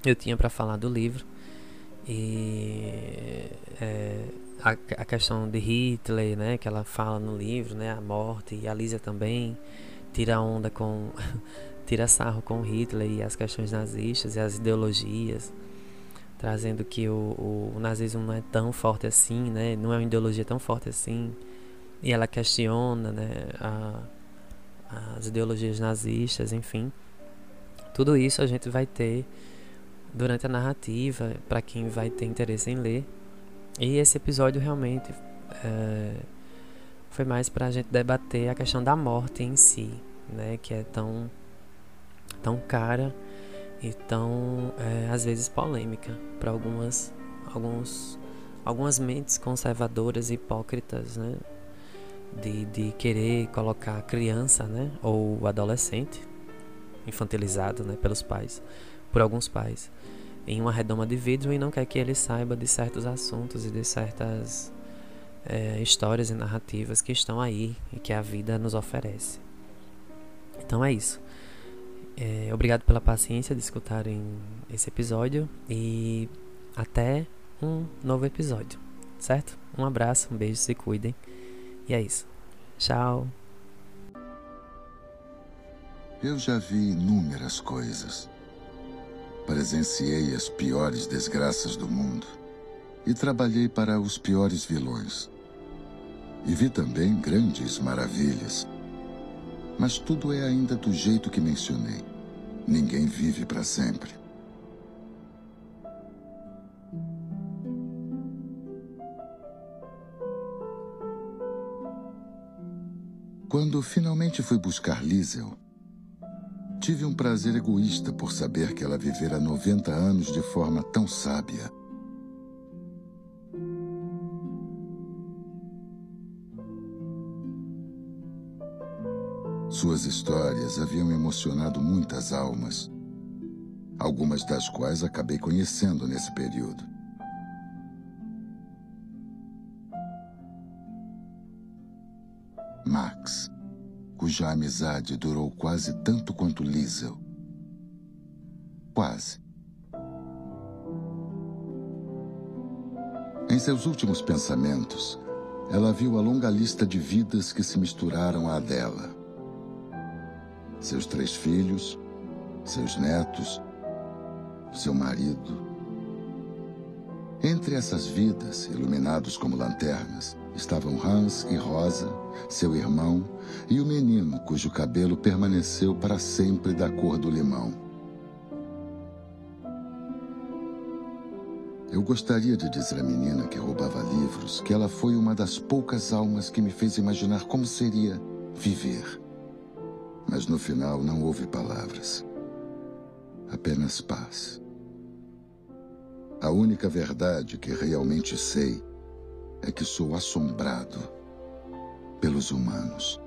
eu tinha para falar do livro. E é, a, a, questão de Hitler, né? Que ela fala no livro, né? A morte. E a Lisa também tira onda com... tira sarro com Hitler e as questões nazistas e as ideologias trazendo que o, o, nazismo não é tão forte assim, né? Não é uma ideologia tão forte assim. E ela questiona, né? A, as ideologias nazistas, enfim. Tudo isso a gente vai ter durante a narrativa, para quem vai ter interesse em ler. E esse episódio realmente é, foi mais para a gente debater a questão da morte em si, né? Que é tão, tão cara e tão, é, às vezes, polêmica para algumas, alguns, algumas mentes conservadoras e hipócritas, né? De, de querer colocar a criança, né? Ou o adolescente infantilizado, né? Pelos pais, por alguns pais em uma redoma de vidro e não quer que ele saiba de certos assuntos e de certas é, histórias e narrativas que estão aí e que a vida nos oferece. Então é isso. É, obrigado pela paciência de escutarem esse episódio e até um novo episódio, certo? Um abraço, um beijo, se cuidem. E é isso. Tchau. Eu já vi inúmeras coisas. Presenciei as piores desgraças do mundo e trabalhei para os piores vilões. E vi também grandes maravilhas. Mas tudo é ainda do jeito que mencionei. Ninguém vive para sempre. Quando finalmente fui buscar Liesel, Tive um prazer egoísta por saber que ela vivera 90 anos de forma tão sábia. Suas histórias haviam emocionado muitas almas, algumas das quais acabei conhecendo nesse período. Max cuja amizade durou quase tanto quanto Liesel. Quase. Em seus últimos pensamentos, ela viu a longa lista de vidas que se misturaram à dela. Seus três filhos, seus netos, seu marido. Entre essas vidas, iluminados como lanternas, estavam Hans e Rosa, seu irmão, e o menino cujo cabelo permaneceu para sempre da cor do limão. Eu gostaria de dizer à menina que roubava livros que ela foi uma das poucas almas que me fez imaginar como seria viver. Mas no final não houve palavras. Apenas paz. A única verdade que realmente sei é que sou assombrado pelos humanos.